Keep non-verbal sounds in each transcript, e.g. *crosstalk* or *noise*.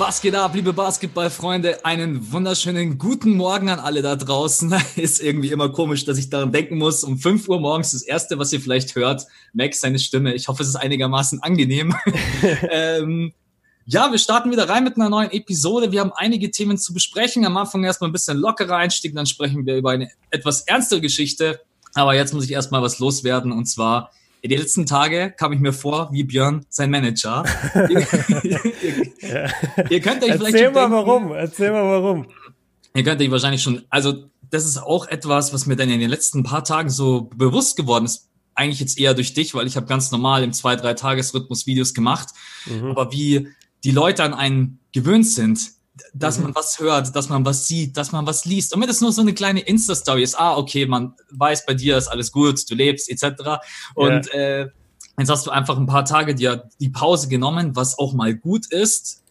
Was geht ab, liebe Basketballfreunde? Einen wunderschönen guten Morgen an alle da draußen. *laughs* Ist irgendwie immer komisch, dass ich daran denken muss. Um 5 Uhr morgens das erste, was ihr vielleicht hört, Max seine Stimme. Ich hoffe, es ist einigermaßen angenehm. *laughs* *laughs* ähm, ja, wir starten wieder rein mit einer neuen Episode. Wir haben einige Themen zu besprechen. Am Anfang erstmal ein bisschen lockerer Einstieg, dann sprechen wir über eine etwas ernstere Geschichte. Aber jetzt muss ich erstmal was loswerden und zwar die letzten Tage kam ich mir vor wie Björn, sein Manager. ihr, *laughs* ja. ihr, könnt euch Erzähl vielleicht Erzähl mal denken, warum, erzähl mal warum. Ihr könnt euch wahrscheinlich schon, also das ist auch etwas, was mir dann in den letzten paar Tagen so bewusst geworden ist. Eigentlich jetzt eher durch dich, weil ich habe ganz normal im zwei, drei Tagesrhythmus Videos gemacht. Mhm. Aber wie die Leute an einen gewöhnt sind, dass mhm. man was hört, dass man was sieht, dass man was liest. Und wenn das nur so eine kleine Insta-Story ist, ah, okay, man weiß, bei dir ist alles gut, du lebst, etc. Und ja. äh, jetzt hast du einfach ein paar Tage dir die Pause genommen, was auch mal gut ist.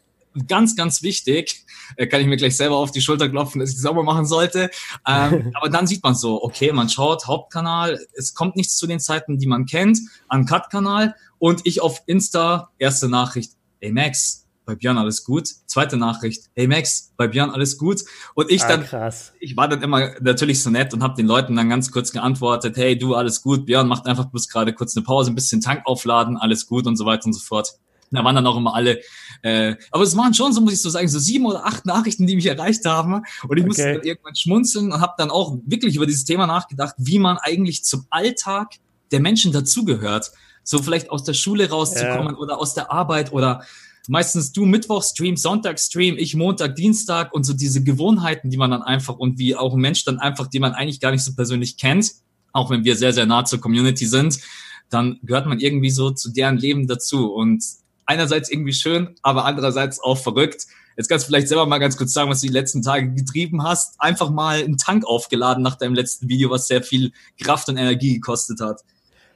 Ganz, ganz wichtig, äh, kann ich mir gleich selber auf die Schulter klopfen, dass ich mal machen sollte. Ähm, *laughs* aber dann sieht man so, okay, man schaut Hauptkanal, es kommt nichts zu den Zeiten, die man kennt, an Cut-Kanal und ich auf Insta, erste Nachricht, ey Max, bei Björn alles gut. Zweite Nachricht, hey Max, bei Björn alles gut. Und ich ah, dann, krass. ich war dann immer natürlich so nett und habe den Leuten dann ganz kurz geantwortet, hey du, alles gut, Björn macht einfach bloß gerade kurz eine Pause, ein bisschen Tank aufladen, alles gut und so weiter und so fort. Da waren dann auch immer alle, äh, aber es waren schon so, muss ich so sagen, so sieben oder acht Nachrichten, die mich erreicht haben. Und ich okay. musste dann irgendwann schmunzeln und habe dann auch wirklich über dieses Thema nachgedacht, wie man eigentlich zum Alltag der Menschen dazugehört. So vielleicht aus der Schule rauszukommen ja. oder aus der Arbeit oder meistens du Mittwoch Stream, Sonntag Stream, ich Montag, Dienstag und so diese Gewohnheiten, die man dann einfach und wie auch ein Mensch dann einfach, die man eigentlich gar nicht so persönlich kennt, auch wenn wir sehr, sehr nah zur Community sind, dann gehört man irgendwie so zu deren Leben dazu und einerseits irgendwie schön, aber andererseits auch verrückt. Jetzt kannst du vielleicht selber mal ganz kurz sagen, was du die letzten Tage getrieben hast. Einfach mal einen Tank aufgeladen nach deinem letzten Video, was sehr viel Kraft und Energie gekostet hat.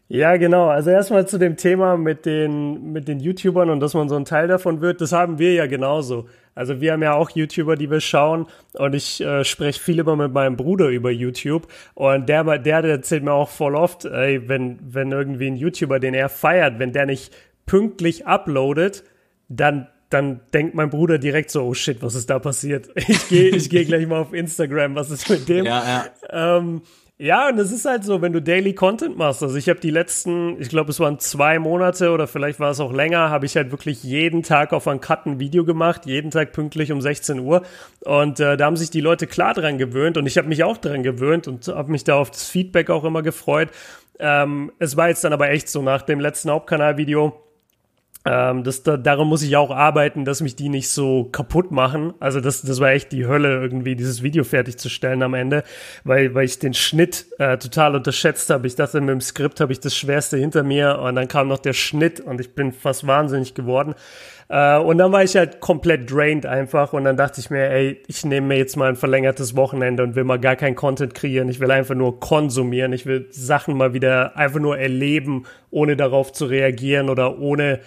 Ja, genau. Also erstmal zu dem Thema mit den, mit den YouTubern und dass man so ein Teil davon wird. Das haben wir ja genauso. Also wir haben ja auch YouTuber, die wir schauen und ich äh, spreche viel immer mit meinem Bruder über YouTube und der, der, der erzählt mir auch voll oft, ey, wenn, wenn irgendwie ein YouTuber, den er feiert, wenn der nicht pünktlich uploadet, dann dann denkt mein Bruder direkt so, oh shit, was ist da passiert? *laughs* Ich gehe ich geh gleich mal auf Instagram, was ist mit dem? Ja, ja. Ähm, ja, und es ist halt so, wenn du Daily Content machst. Also ich habe die letzten, ich glaube, es waren zwei Monate oder vielleicht war es auch länger, habe ich halt wirklich jeden Tag auf ein Cut ein Video gemacht, jeden Tag pünktlich um 16 Uhr. Und äh, da haben sich die Leute klar dran gewöhnt und ich habe mich auch dran gewöhnt und habe mich da auf das Feedback auch immer gefreut. Ähm, es war jetzt dann aber echt so nach dem letzten Hauptkanalvideo ähm, das, da, daran muss ich auch arbeiten, dass mich die nicht so kaputt machen. Also das, das war echt die Hölle, irgendwie dieses Video fertigzustellen am Ende, weil, weil ich den Schnitt äh, total unterschätzt habe. Ich dachte, mit dem Skript habe ich das Schwerste hinter mir und dann kam noch der Schnitt und ich bin fast wahnsinnig geworden. Äh, und dann war ich halt komplett drained einfach und dann dachte ich mir, ey, ich nehme mir jetzt mal ein verlängertes Wochenende und will mal gar kein Content kreieren. Ich will einfach nur konsumieren. Ich will Sachen mal wieder einfach nur erleben, ohne darauf zu reagieren oder ohne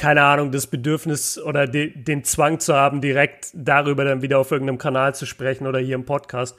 keine Ahnung, das Bedürfnis oder de, den Zwang zu haben, direkt darüber dann wieder auf irgendeinem Kanal zu sprechen oder hier im Podcast.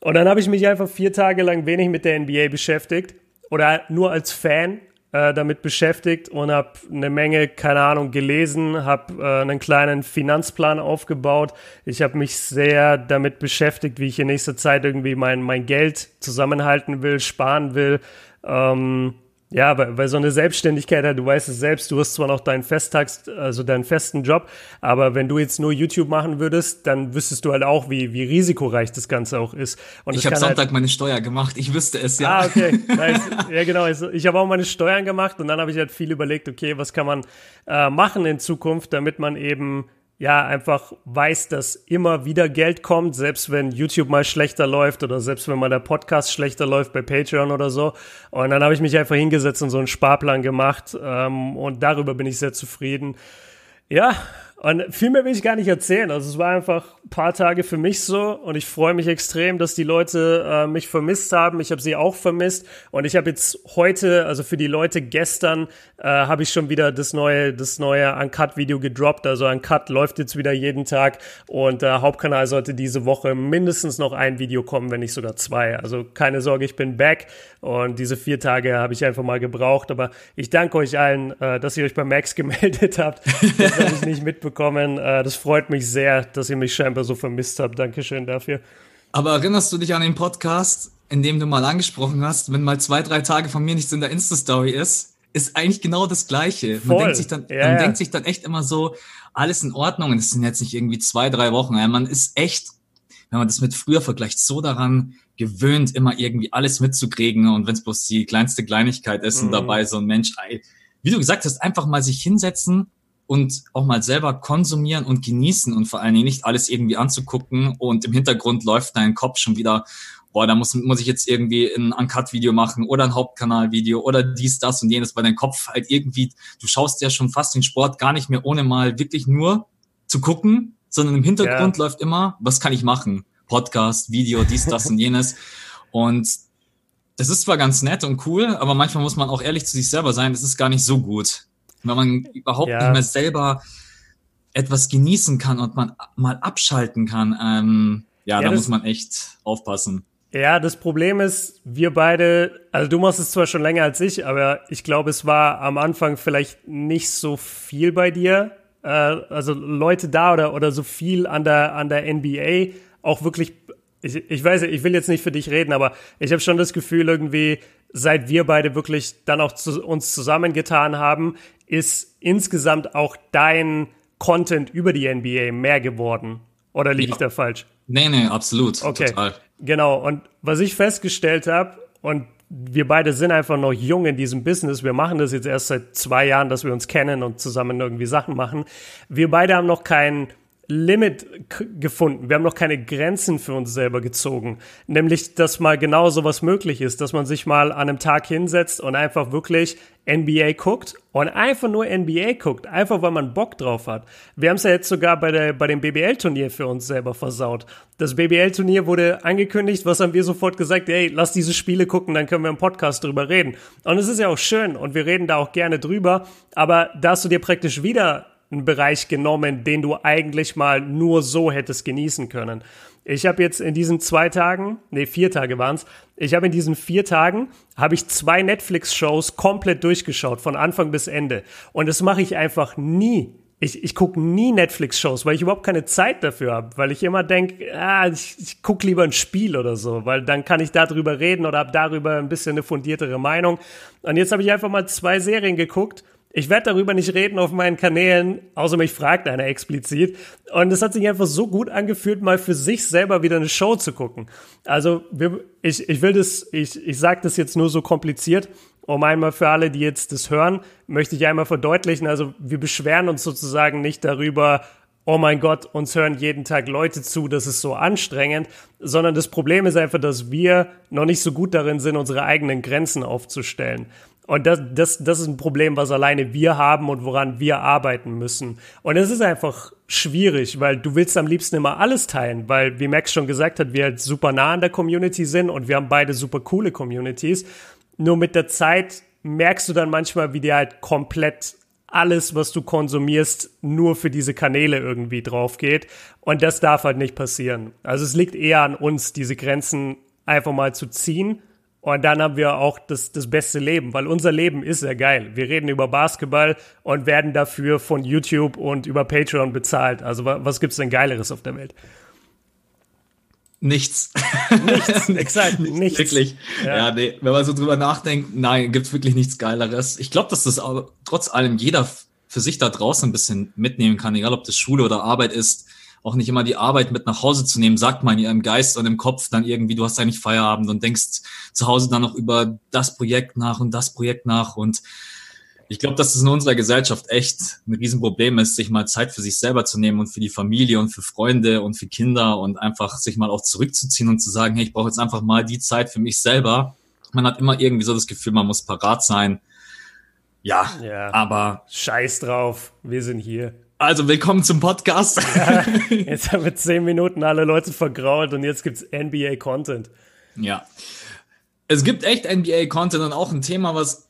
Und dann habe ich mich einfach vier Tage lang wenig mit der NBA beschäftigt oder nur als Fan äh, damit beschäftigt und habe eine Menge, keine Ahnung, gelesen, habe äh, einen kleinen Finanzplan aufgebaut. Ich habe mich sehr damit beschäftigt, wie ich in nächster Zeit irgendwie mein, mein Geld zusammenhalten will, sparen will. Ähm, ja, weil, weil so eine Selbstständigkeit, du weißt es selbst, du hast zwar noch deinen Festtags, also deinen festen Job, aber wenn du jetzt nur YouTube machen würdest, dann wüsstest du halt auch, wie, wie risikoreich das Ganze auch ist. Und ich habe Sonntag halt meine Steuer gemacht, ich wüsste es ja. Ah, okay. *laughs* Nice. ja, genau. Also ich habe auch meine Steuern gemacht und dann habe ich halt viel überlegt, okay, was kann man äh, machen in Zukunft, damit man eben ja, einfach weiß, dass immer wieder Geld kommt, selbst wenn YouTube mal schlechter läuft oder selbst wenn mal der Podcast schlechter läuft bei Patreon oder so. Und dann habe ich mich einfach hingesetzt und so einen Sparplan gemacht ähm, und darüber bin ich sehr zufrieden. Ja, und viel mehr will ich gar nicht erzählen. Also es war einfach ein paar Tage für mich so und ich freue mich extrem, dass die Leute äh, mich vermisst haben. Ich habe sie auch vermisst und ich habe jetzt heute, also für die Leute gestern, äh, habe ich schon wieder das neue, das neue Uncut-Video gedroppt. Also Uncut läuft jetzt wieder jeden Tag und der Hauptkanal sollte diese Woche mindestens noch ein Video kommen, wenn nicht sogar zwei. Also keine Sorge, ich bin back und diese vier Tage habe ich einfach mal gebraucht. Aber ich danke euch allen, äh, dass ihr euch bei Max *laughs* gemeldet habt. Das habe ich nicht mitbekommen bekommen. Äh, das freut mich sehr, dass ihr mich scheinbar so vermisst habt. Dankeschön dafür. Aber erinnerst du dich an den Podcast, in dem du mal angesprochen hast, wenn mal zwei, drei Tage von mir nichts in der Insta-Story ist, ist eigentlich genau das Gleiche. Man, denkt sich, dann, ja, man ja. denkt sich dann echt immer so, alles in Ordnung und es sind jetzt nicht irgendwie zwei, drei Wochen. Man ist echt, wenn man das mit früher vergleicht, so daran gewöhnt, immer irgendwie alles mitzukriegen und wenn es bloß die kleinste Kleinigkeit ist mhm. und dabei so ein Mensch, wie du gesagt hast, einfach mal sich hinsetzen und auch mal selber konsumieren und genießen und vor allen Dingen nicht alles irgendwie anzugucken und im Hintergrund läuft dein Kopf schon wieder, boah, da muss, muss ich jetzt irgendwie ein Uncut-Video machen oder ein Hauptkanal-Video oder dies, das und jenes, weil dein Kopf halt irgendwie, du schaust ja schon fast den Sport gar nicht mehr ohne mal wirklich nur zu gucken, sondern im Hintergrund ja. läuft immer, was kann ich machen? Podcast, Video, dies, das und jenes. Und das ist zwar ganz nett und cool, aber manchmal muss man auch ehrlich zu sich selber sein, das ist gar nicht so gut. Wenn man überhaupt ja. nicht mehr selber etwas genießen kann und man mal abschalten kann, ähm, ja, ja da muss man echt aufpassen. Ja, das Problem ist, wir beide, also du machst es zwar schon länger als ich, aber ich glaube, es war am Anfang vielleicht nicht so viel bei dir. Äh, also Leute da oder, oder so viel an der, an der NBA auch wirklich, ich, ich weiß, ich will jetzt nicht für dich reden, aber ich habe schon das Gefühl irgendwie, seit wir beide wirklich dann auch zu, uns zusammengetan haben, ist insgesamt auch dein Content über die NBA mehr geworden. Oder liege ja. ich da falsch? Nee, nee, absolut. Okay. Total. Genau. Und was ich festgestellt habe, und wir beide sind einfach noch jung in diesem Business. Wir machen das jetzt erst seit zwei Jahren, dass wir uns kennen und zusammen irgendwie Sachen machen. Wir beide haben noch keinen Limit gefunden. Wir haben noch keine Grenzen für uns selber gezogen. Nämlich, dass mal genau sowas möglich ist, dass man sich mal an einem Tag hinsetzt und einfach wirklich NBA guckt und einfach nur NBA guckt, einfach weil man Bock drauf hat. Wir haben es ja jetzt sogar bei, der, bei dem BBL-Turnier für uns selber versaut. Das BBL-Turnier wurde angekündigt, was haben wir sofort gesagt, ey, lass diese Spiele gucken, dann können wir im Podcast drüber reden. Und es ist ja auch schön und wir reden da auch gerne drüber, aber da hast du dir praktisch wieder einen Bereich genommen, den du eigentlich mal nur so hättest genießen können. Ich habe jetzt in diesen zwei Tagen, nee, vier Tage waren es, ich habe in diesen vier Tagen, habe ich zwei Netflix-Shows komplett durchgeschaut, von Anfang bis Ende. Und das mache ich einfach nie. Ich, ich gucke nie Netflix-Shows, weil ich überhaupt keine Zeit dafür habe, weil ich immer denke, ah, ich, ich gucke lieber ein Spiel oder so, weil dann kann ich darüber reden oder habe darüber ein bisschen eine fundiertere Meinung. Und jetzt habe ich einfach mal zwei Serien geguckt ich werde darüber nicht reden auf meinen Kanälen, außer mich fragt einer explizit. Und es hat sich einfach so gut angefühlt, mal für sich selber wieder eine Show zu gucken. Also wir, ich, ich will das, ich, ich sage das jetzt nur so kompliziert, um einmal für alle, die jetzt das hören, möchte ich einmal verdeutlichen. Also wir beschweren uns sozusagen nicht darüber, oh mein Gott, uns hören jeden Tag Leute zu, das ist so anstrengend, sondern das Problem ist einfach, dass wir noch nicht so gut darin sind, unsere eigenen Grenzen aufzustellen. Und das, das, das ist ein Problem, was alleine wir haben und woran wir arbeiten müssen. Und es ist einfach schwierig, weil du willst am liebsten immer alles teilen, weil, wie Max schon gesagt hat, wir halt super nah an der Community sind und wir haben beide super coole Communities. Nur mit der Zeit merkst du dann manchmal, wie dir halt komplett alles, was du konsumierst, nur für diese Kanäle irgendwie drauf geht. Und das darf halt nicht passieren. Also es liegt eher an uns, diese Grenzen einfach mal zu ziehen und dann haben wir auch das, das beste Leben, weil unser Leben ist sehr geil. Wir reden über Basketball und werden dafür von YouTube und über Patreon bezahlt. Also was gibt's denn Geileres auf der Welt? Nichts. Nichts, *laughs* exakt, nichts. Wirklich. Ja. ja, nee, wenn man so drüber nachdenkt, nein, gibt's wirklich nichts Geileres. Ich glaube, dass das aber trotz allem jeder für sich da draußen ein bisschen mitnehmen kann, egal ob das Schule oder Arbeit ist auch nicht immer die Arbeit mit nach Hause zu nehmen, sagt man ja im Geist und im Kopf dann irgendwie, du hast eigentlich Feierabend und denkst zu Hause dann noch über das Projekt nach und das Projekt nach und ich glaube, dass es in unserer Gesellschaft echt ein Riesenproblem ist, sich mal Zeit für sich selber zu nehmen und für die Familie und für Freunde und für Kinder und einfach sich mal auch zurückzuziehen und zu sagen, hey, ich brauche jetzt einfach mal die Zeit für mich selber. Man hat immer irgendwie so das Gefühl, man muss parat sein. Ja, ja, aber. Scheiß drauf, wir sind hier. Also willkommen zum Podcast. Ja, *laughs* jetzt haben wir zehn Minuten alle Leute vergrault und jetzt gibt's NBA Content. Ja. Es gibt echt NBA Content und auch ein Thema, was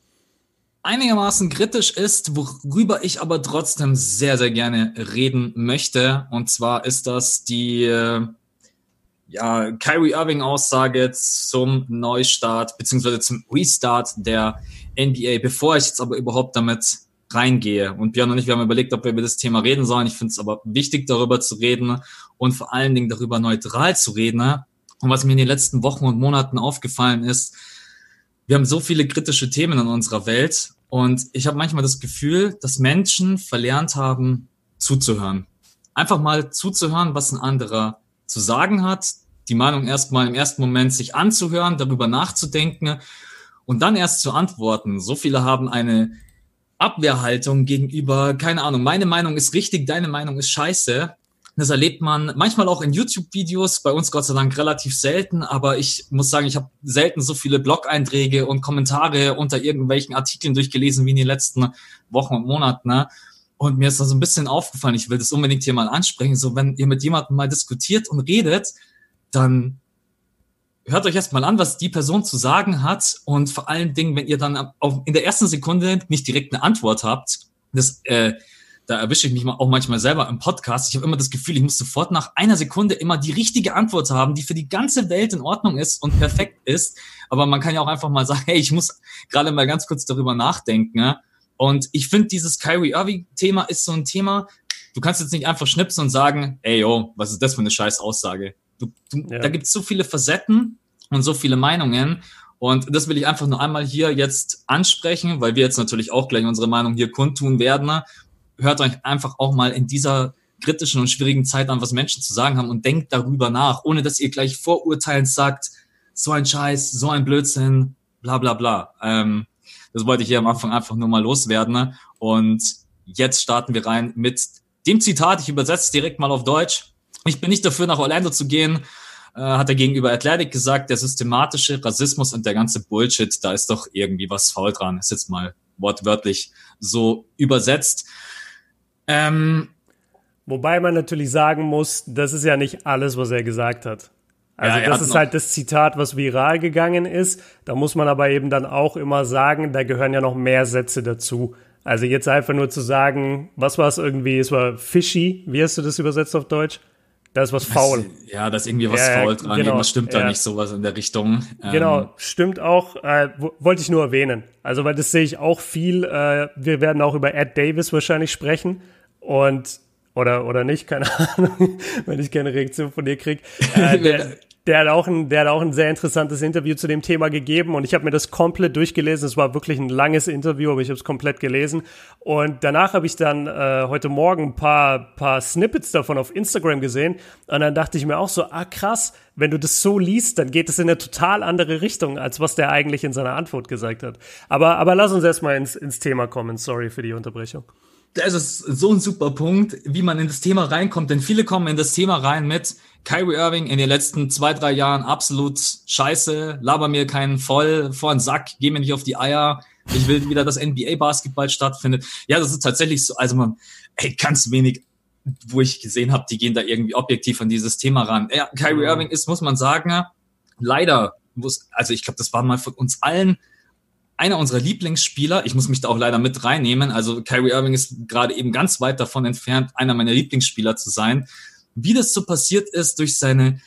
einigermaßen kritisch ist, worüber ich aber trotzdem sehr, sehr gerne reden möchte. Und zwar ist das die äh, ja, Kyrie Irving Aussage zum Neustart beziehungsweise zum Restart der NBA. Bevor ich jetzt aber überhaupt damit reingehe. Und Björn und ich, wir haben überlegt, ob wir über das Thema reden sollen. Ich finde es aber wichtig, darüber zu reden und vor allen Dingen darüber neutral zu reden. Und was mir in den letzten Wochen und Monaten aufgefallen ist, wir haben so viele kritische Themen in unserer Welt und ich habe manchmal das Gefühl, dass Menschen verlernt haben, zuzuhören. Einfach mal zuzuhören, was ein anderer zu sagen hat, die Meinung erstmal im ersten Moment sich anzuhören, darüber nachzudenken und dann erst zu antworten. So viele haben eine Abwehrhaltung gegenüber, keine Ahnung, meine Meinung ist richtig, deine Meinung ist scheiße. Das erlebt man manchmal auch in YouTube-Videos, bei uns Gott sei Dank relativ selten, aber ich muss sagen, ich habe selten so viele Blog-Einträge und Kommentare unter irgendwelchen Artikeln durchgelesen wie in den letzten Wochen und Monaten. Ne? Und mir ist da so ein bisschen aufgefallen, ich will das unbedingt hier mal ansprechen, so wenn ihr mit jemandem mal diskutiert und redet, dann hört euch erstmal an, was die Person zu sagen hat und vor allen Dingen, wenn ihr dann auf, in der ersten Sekunde nicht direkt eine Antwort habt, das, äh, da erwische ich mich auch manchmal selber im Podcast. Ich habe immer das Gefühl, ich muss sofort nach einer Sekunde immer die richtige Antwort haben, die für die ganze Welt in Ordnung ist und perfekt ist. Aber man kann ja auch einfach mal sagen, *laughs* hey, ich muss gerade mal ganz kurz darüber nachdenken. Ja? Und ich finde, dieses Kyrie Irving-Thema ist so ein Thema, du kannst jetzt nicht einfach schnipsen und sagen, ey, yo, was ist das für eine scheiß Aussage? Du, du, ja. Da gibt es so viele Facetten und so viele Meinungen. Und das will ich einfach nur einmal hier jetzt ansprechen, weil wir jetzt natürlich auch gleich unsere Meinung hier kundtun werden. Hört euch einfach auch mal in dieser kritischen und schwierigen Zeit an, was Menschen zu sagen haben und denkt darüber nach, ohne dass ihr gleich vorurteilend sagt, so ein Scheiß, so ein Blödsinn, bla bla bla. Ähm, das wollte ich hier am Anfang einfach nur mal loswerden. Und jetzt starten wir rein mit dem Zitat. Ich übersetze direkt mal auf Deutsch. Ich bin nicht dafür, nach Orlando zu gehen, äh, hat er gegenüber Athletic gesagt, der systematische Rassismus und der ganze Bullshit, da ist doch irgendwie was faul dran. Ist jetzt mal wortwörtlich so übersetzt. Ähm, Wobei man natürlich sagen muss, das ist ja nicht alles, was er gesagt hat. Also ja, das ist halt das Zitat, was viral gegangen ist. Da muss man aber eben dann auch immer sagen, da gehören ja noch mehr Sätze dazu. Also jetzt einfach nur zu sagen, was war es irgendwie, es war fishy, wie hast du das übersetzt auf Deutsch? Da ist was faul. Ja, da ist irgendwie was ja, faul dran. Genau, Irgendwas stimmt ja. da nicht, sowas in der Richtung. Genau, ähm. stimmt auch. Äh, wollte ich nur erwähnen. Also, weil das sehe ich auch viel. Äh, wir werden auch über Ed Davis wahrscheinlich sprechen. Und oder, oder nicht, keine *laughs* Ahnung, wenn ich keine Reaktion von dir krieg. Äh, *laughs* der, der hat auch ein, der hat auch ein sehr interessantes Interview zu dem Thema gegeben und ich habe mir das komplett durchgelesen. Es war wirklich ein langes Interview, aber ich habe es komplett gelesen. Und danach habe ich dann äh, heute Morgen ein paar, paar Snippets davon auf Instagram gesehen und dann dachte ich mir auch so, ah krass, wenn du das so liest, dann geht es in eine total andere Richtung, als was der eigentlich in seiner Antwort gesagt hat. Aber, aber lass uns erstmal ins, ins Thema kommen. Sorry für die Unterbrechung das ist so ein super Punkt, wie man in das Thema reinkommt, denn viele kommen in das Thema rein mit Kyrie Irving in den letzten zwei, drei Jahren absolut scheiße, laber mir keinen voll vor den Sack, geh mir nicht auf die Eier, ich will wieder, dass NBA-Basketball stattfindet. Ja, das ist tatsächlich so, also man, ey, ganz wenig, wo ich gesehen habe, die gehen da irgendwie objektiv an dieses Thema ran. Ja, Kyrie mhm. Irving ist, muss man sagen, leider, muss, also ich glaube, das war mal von uns allen einer unserer Lieblingsspieler. Ich muss mich da auch leider mit reinnehmen. Also Kyrie Irving ist gerade eben ganz weit davon entfernt, einer meiner Lieblingsspieler zu sein. Wie das so passiert ist durch seine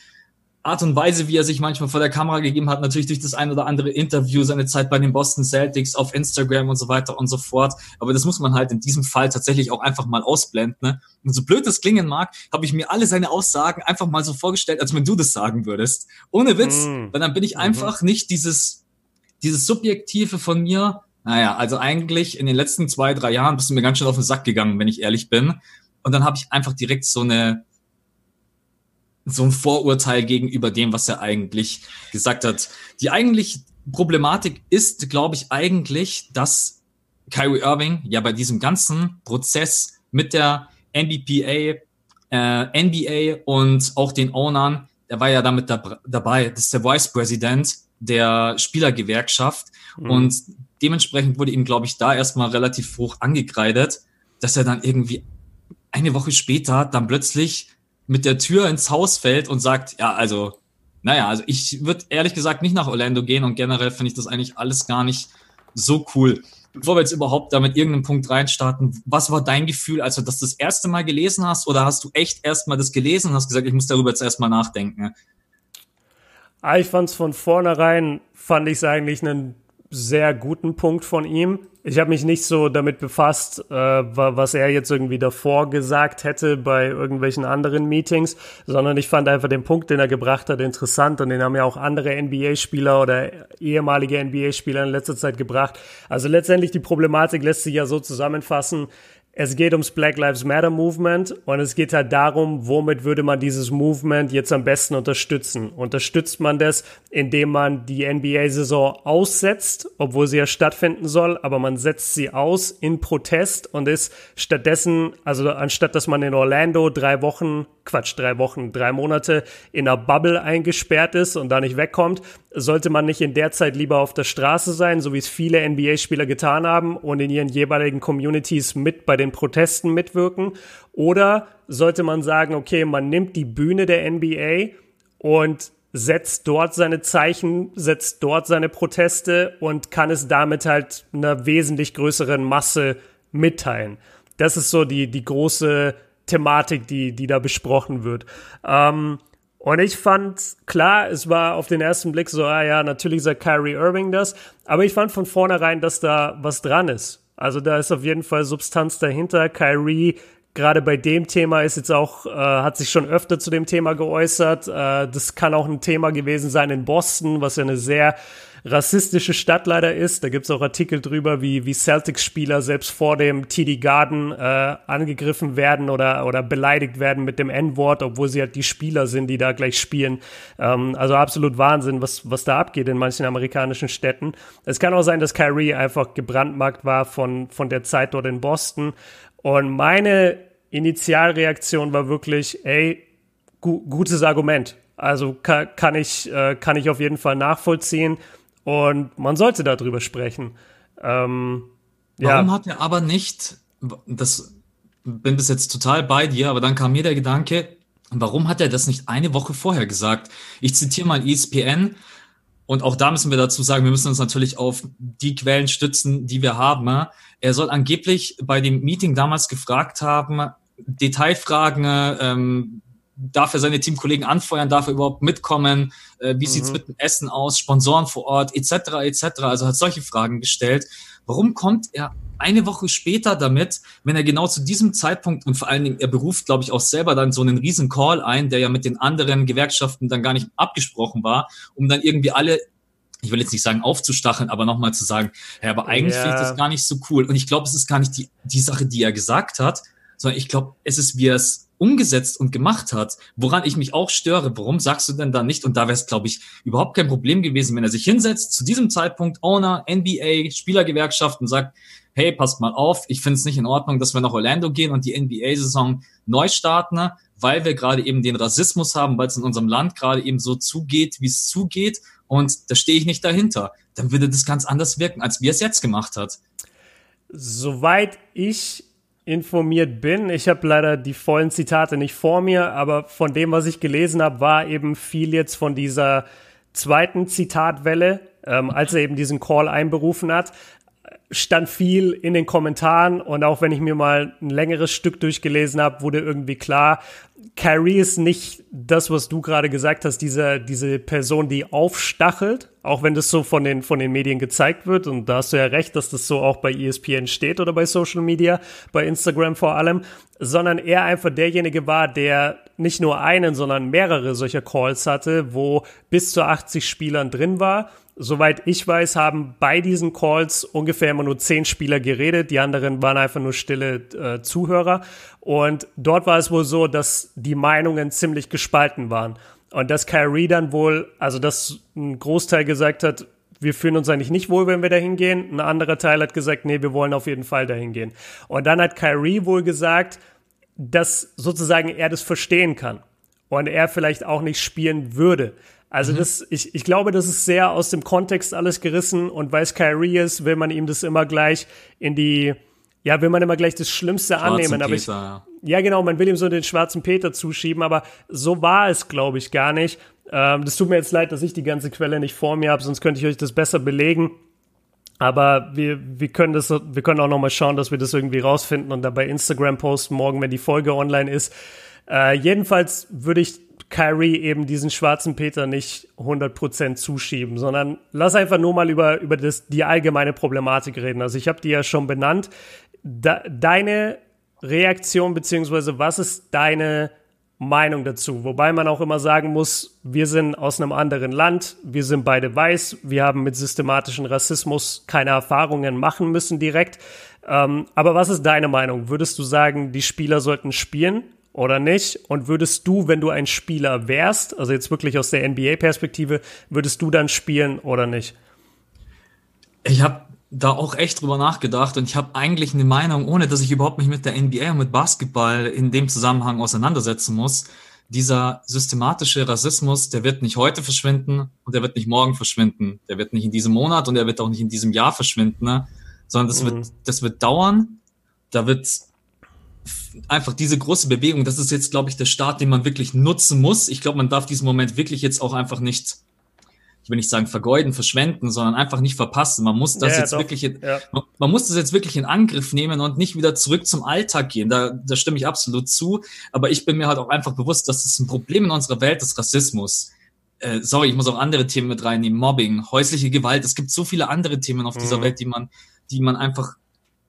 Art und Weise, wie er sich manchmal vor der Kamera gegeben hat, natürlich durch das ein oder andere Interview, seine Zeit bei den Boston Celtics auf Instagram und so weiter und so fort. Aber das muss man halt in diesem Fall tatsächlich auch einfach mal ausblenden. Ne? Und so blöd das klingen mag, habe ich mir alle seine Aussagen einfach mal so vorgestellt, als wenn du das sagen würdest. Ohne Witz, mm. weil dann bin ich mhm. einfach nicht dieses dieses Subjektive von mir, naja, also eigentlich in den letzten zwei, drei Jahren bist du mir ganz schön auf den Sack gegangen, wenn ich ehrlich bin. Und dann habe ich einfach direkt so eine so ein Vorurteil gegenüber dem, was er eigentlich gesagt hat. Die eigentlich Problematik ist, glaube ich, eigentlich, dass Kyrie Irving ja bei diesem ganzen Prozess mit der NBPA, äh, NBA und auch den Ownern, der war ja damit da, dabei, das ist der Vice President der Spielergewerkschaft. Mhm. Und dementsprechend wurde ihm, glaube ich, da erstmal relativ hoch angekreidet, dass er dann irgendwie eine Woche später dann plötzlich mit der Tür ins Haus fällt und sagt, ja, also, naja, also ich würde ehrlich gesagt nicht nach Orlando gehen und generell finde ich das eigentlich alles gar nicht so cool. Bevor wir jetzt überhaupt da mit irgendeinem Punkt reinstarten, was war dein Gefühl, als du das das erste Mal gelesen hast oder hast du echt erstmal das gelesen und hast gesagt, ich muss darüber jetzt erstmal nachdenken? Ah, ich fand es von vornherein, fand ich es eigentlich einen sehr guten Punkt von ihm. Ich habe mich nicht so damit befasst, äh, was er jetzt irgendwie davor gesagt hätte bei irgendwelchen anderen Meetings, sondern ich fand einfach den Punkt, den er gebracht hat, interessant und den haben ja auch andere NBA-Spieler oder ehemalige NBA-Spieler in letzter Zeit gebracht. Also letztendlich die Problematik lässt sich ja so zusammenfassen es geht ums Black Lives Matter Movement und es geht halt darum, womit würde man dieses Movement jetzt am besten unterstützen. Unterstützt man das, indem man die NBA-Saison aussetzt, obwohl sie ja stattfinden soll, aber man setzt sie aus in Protest und ist stattdessen, also anstatt dass man in Orlando drei Wochen Quatsch, drei Wochen, drei Monate in einer Bubble eingesperrt ist und da nicht wegkommt, sollte man nicht in der Zeit lieber auf der Straße sein, so wie es viele NBA-Spieler getan haben und in ihren jeweiligen Communities mit bei den Protesten mitwirken? Oder sollte man sagen, okay, man nimmt die Bühne der NBA und setzt dort seine Zeichen, setzt dort seine Proteste und kann es damit halt einer wesentlich größeren Masse mitteilen. Das ist so die, die große Thematik, die, die da besprochen wird. Ähm, und ich fand, klar, es war auf den ersten Blick so, ah ja, natürlich sagt Kyrie Irving das, aber ich fand von vornherein, dass da was dran ist. Also da ist auf jeden Fall Substanz dahinter. Kyrie gerade bei dem Thema ist jetzt auch, äh, hat sich schon öfter zu dem Thema geäußert. Äh, das kann auch ein Thema gewesen sein in Boston, was ja eine sehr rassistische Stadt leider ist. Da gibt's auch Artikel drüber, wie, wie Celtics-Spieler selbst vor dem TD Garden äh, angegriffen werden oder, oder beleidigt werden mit dem N-Wort, obwohl sie halt die Spieler sind, die da gleich spielen. Ähm, also absolut Wahnsinn, was, was da abgeht in manchen amerikanischen Städten. Es kann auch sein, dass Kyrie einfach gebrandmarkt war von, von der Zeit dort in Boston. Und meine Initialreaktion war wirklich, ey, gu gutes Argument. Also kann, kann, ich, äh, kann ich auf jeden Fall nachvollziehen. Und man sollte darüber sprechen. Ähm, Warum hat er aber nicht, das bin bis jetzt total bei dir, aber dann kam mir der Gedanke, warum hat er das nicht eine Woche vorher gesagt? Ich zitiere mal ESPN. Und auch da müssen wir dazu sagen, wir müssen uns natürlich auf die Quellen stützen, die wir haben. Er soll angeblich bei dem Meeting damals gefragt haben, Detailfragen, ähm, darf er seine Teamkollegen anfeuern, darf er überhaupt mitkommen, äh, wie mhm. sieht's mit dem Essen aus, Sponsoren vor Ort, etc., etc., also hat solche Fragen gestellt. Warum kommt er eine Woche später damit, wenn er genau zu diesem Zeitpunkt und vor allen Dingen, er beruft, glaube ich, auch selber dann so einen riesen Call ein, der ja mit den anderen Gewerkschaften dann gar nicht abgesprochen war, um dann irgendwie alle ich will jetzt nicht sagen aufzustacheln, aber nochmal zu sagen, ja, aber eigentlich ja. finde ich das gar nicht so cool. Und ich glaube, es ist gar nicht die, die Sache, die er gesagt hat, sondern ich glaube, es ist, wie er es umgesetzt und gemacht hat, woran ich mich auch störe. Warum sagst du denn da nicht? Und da wäre es, glaube ich, überhaupt kein Problem gewesen, wenn er sich hinsetzt, zu diesem Zeitpunkt Owner, NBA, Spielergewerkschaft und sagt, hey, passt mal auf, ich finde es nicht in Ordnung, dass wir nach Orlando gehen und die NBA-Saison neu starten, weil wir gerade eben den Rassismus haben, weil es in unserem Land gerade eben so zugeht, wie es zugeht. Und da stehe ich nicht dahinter. Dann würde das ganz anders wirken, als wie er es jetzt gemacht hat. Soweit ich informiert bin. Ich habe leider die vollen Zitate nicht vor mir, aber von dem, was ich gelesen habe, war eben viel jetzt von dieser zweiten Zitatwelle, ähm, als er eben diesen Call einberufen hat stand viel in den Kommentaren und auch wenn ich mir mal ein längeres Stück durchgelesen habe, wurde irgendwie klar, Kyrie ist nicht das, was du gerade gesagt hast, diese, diese Person, die aufstachelt, auch wenn das so von den, von den Medien gezeigt wird. Und da hast du ja recht, dass das so auch bei ESPN steht oder bei Social Media, bei Instagram vor allem, sondern er einfach derjenige war, der nicht nur einen, sondern mehrere solcher Calls hatte, wo bis zu 80 Spielern drin war Soweit ich weiß, haben bei diesen Calls ungefähr immer nur zehn Spieler geredet. Die anderen waren einfach nur stille äh, Zuhörer. Und dort war es wohl so, dass die Meinungen ziemlich gespalten waren. Und dass Kyrie dann wohl, also dass ein Großteil gesagt hat, wir fühlen uns eigentlich nicht wohl, wenn wir da hingehen. Ein anderer Teil hat gesagt, nee, wir wollen auf jeden Fall dahin gehen. Und dann hat Kyrie wohl gesagt, dass sozusagen er das verstehen kann und er vielleicht auch nicht spielen würde. Also mhm. das, ich, ich glaube, das ist sehr aus dem Kontext alles gerissen und weil es Kyrie ist, will man ihm das immer gleich in die, ja, will man immer gleich das Schlimmste Schwarzen annehmen. Aber Peter, ich, ja. ja, genau, man will ihm so den schwarzen Peter zuschieben, aber so war es, glaube ich, gar nicht. Ähm, das tut mir jetzt leid, dass ich die ganze Quelle nicht vor mir habe, sonst könnte ich euch das besser belegen. Aber wir, wir können das, wir können auch noch mal schauen, dass wir das irgendwie rausfinden und dann bei Instagram posten morgen, wenn die Folge online ist. Äh, jedenfalls würde ich Kyrie eben diesen schwarzen Peter nicht 100% zuschieben, sondern lass einfach nur mal über, über das, die allgemeine Problematik reden. Also ich habe die ja schon benannt. Da, deine Reaktion beziehungsweise was ist deine Meinung dazu? Wobei man auch immer sagen muss, wir sind aus einem anderen Land, wir sind beide weiß, wir haben mit systematischen Rassismus keine Erfahrungen machen müssen direkt. Ähm, aber was ist deine Meinung? Würdest du sagen, die Spieler sollten spielen oder nicht? Und würdest du, wenn du ein Spieler wärst, also jetzt wirklich aus der NBA-Perspektive, würdest du dann spielen oder nicht? Ich habe da auch echt drüber nachgedacht und ich habe eigentlich eine Meinung, ohne dass ich überhaupt mich mit der NBA und mit Basketball in dem Zusammenhang auseinandersetzen muss. Dieser systematische Rassismus, der wird nicht heute verschwinden und der wird nicht morgen verschwinden. Der wird nicht in diesem Monat und der wird auch nicht in diesem Jahr verschwinden, ne? sondern das, mhm. wird, das wird dauern. Da wird einfach diese große Bewegung, das ist jetzt, glaube ich, der Start, den man wirklich nutzen muss. Ich glaube, man darf diesen Moment wirklich jetzt auch einfach nicht, ich will nicht sagen vergeuden, verschwenden, sondern einfach nicht verpassen. Man muss das ja, jetzt doch. wirklich, in, ja. man, man, muss das jetzt wirklich in Angriff nehmen und nicht wieder zurück zum Alltag gehen. Da, da stimme ich absolut zu. Aber ich bin mir halt auch einfach bewusst, dass das ein Problem in unserer Welt ist, Rassismus. Äh, sorry, ich muss auch andere Themen mit reinnehmen, Mobbing, häusliche Gewalt. Es gibt so viele andere Themen auf dieser mhm. Welt, die man, die man einfach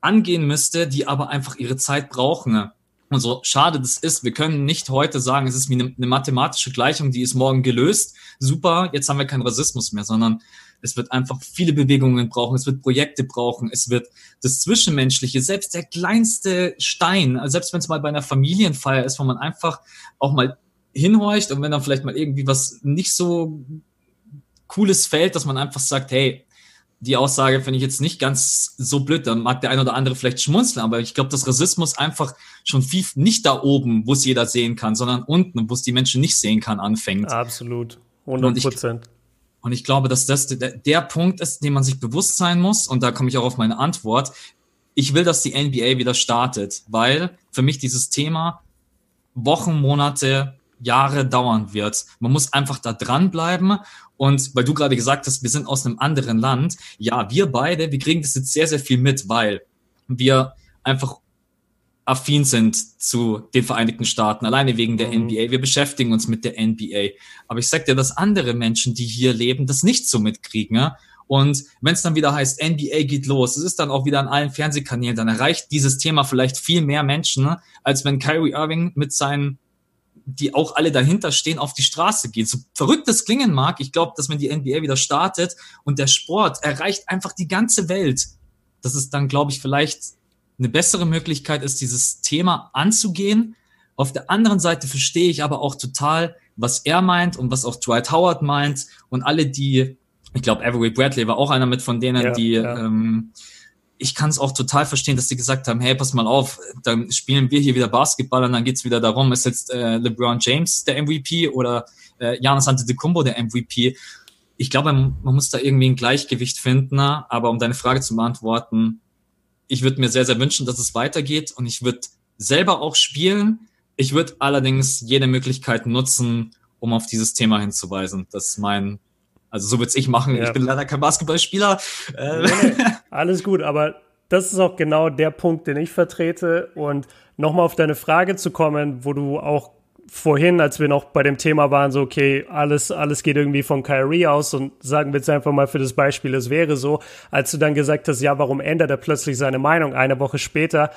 angehen müsste, die aber einfach ihre Zeit brauchen. Und so schade das ist, wir können nicht heute sagen, es ist wie eine, eine, mathematische Gleichung, die ist morgen gelöst. Super, jetzt haben wir keinen Rassismus mehr, sondern es wird einfach viele Bewegungen brauchen, es wird Projekte brauchen, es wird das Zwischenmenschliche, selbst der kleinste Stein, also selbst wenn es mal bei einer Familienfeier ist, wo man einfach auch mal hinhorcht und wenn dann vielleicht mal irgendwie was nicht so Cooles fällt, dass man einfach sagt, hey, die Aussage finde ich jetzt nicht ganz so blöd. Dann mag der ein oder andere vielleicht schmunzeln, aber ich glaube, dass Rassismus einfach schon viel nicht da oben, wo es jeder sehen kann, sondern unten, wo es die Menschen nicht sehen kann, anfängt. Absolut. 100 Prozent. Und, und ich glaube, dass das der, der Punkt ist, dem man sich bewusst sein muss. Und da komme ich auch auf meine Antwort. Ich will, dass die NBA wieder startet, weil für mich dieses Thema Wochen, Monate, Jahre dauern wird. Man muss einfach da dranbleiben und weil du gerade gesagt hast, wir sind aus einem anderen Land, ja, wir beide, wir kriegen das jetzt sehr, sehr viel mit, weil wir einfach affin sind zu den Vereinigten Staaten, alleine wegen der mhm. NBA. Wir beschäftigen uns mit der NBA. Aber ich sag dir, dass andere Menschen, die hier leben, das nicht so mitkriegen. Ja? Und wenn es dann wieder heißt, NBA geht los, es ist dann auch wieder an allen Fernsehkanälen, dann erreicht dieses Thema vielleicht viel mehr Menschen, als wenn Kyrie Irving mit seinen die auch alle dahinter stehen, auf die Straße gehen. So verrückt das klingen mag, ich glaube, dass wenn die NBA wieder startet und der Sport erreicht einfach die ganze Welt, dass es dann, glaube ich, vielleicht eine bessere Möglichkeit ist, dieses Thema anzugehen. Auf der anderen Seite verstehe ich aber auch total, was er meint und was auch Dwight Howard meint und alle, die, ich glaube, Avery Bradley war auch einer mit von denen, ja, die ja. Ähm, ich kann es auch total verstehen, dass sie gesagt haben, hey, pass mal auf, dann spielen wir hier wieder Basketball und dann geht's wieder darum, ist jetzt äh, LeBron James der MVP oder äh, Giannis Antetokounmpo der MVP. Ich glaube, man, muss da irgendwie ein Gleichgewicht finden, aber um deine Frage zu beantworten, ich würde mir sehr, sehr wünschen, dass es weitergeht und ich würde selber auch spielen. Ich würde allerdings jede Möglichkeit nutzen, um auf dieses Thema hinzuweisen. Das ist mein also so würde ich machen. Ja. Ich bin leider kein Basketballspieler. Äh. Nee, nee, *laughs* alles gut, aber das ist auch genau der Punkt, den ich vertrete. Und nochmal auf deine Frage zu kommen, wo du auch vorhin, als wir noch bei dem Thema waren, so, okay, alles, alles geht irgendwie von Kyrie aus und sagen wir jetzt einfach mal für das Beispiel, es wäre so, als du dann gesagt hast, ja, warum ändert er plötzlich seine Meinung eine Woche später?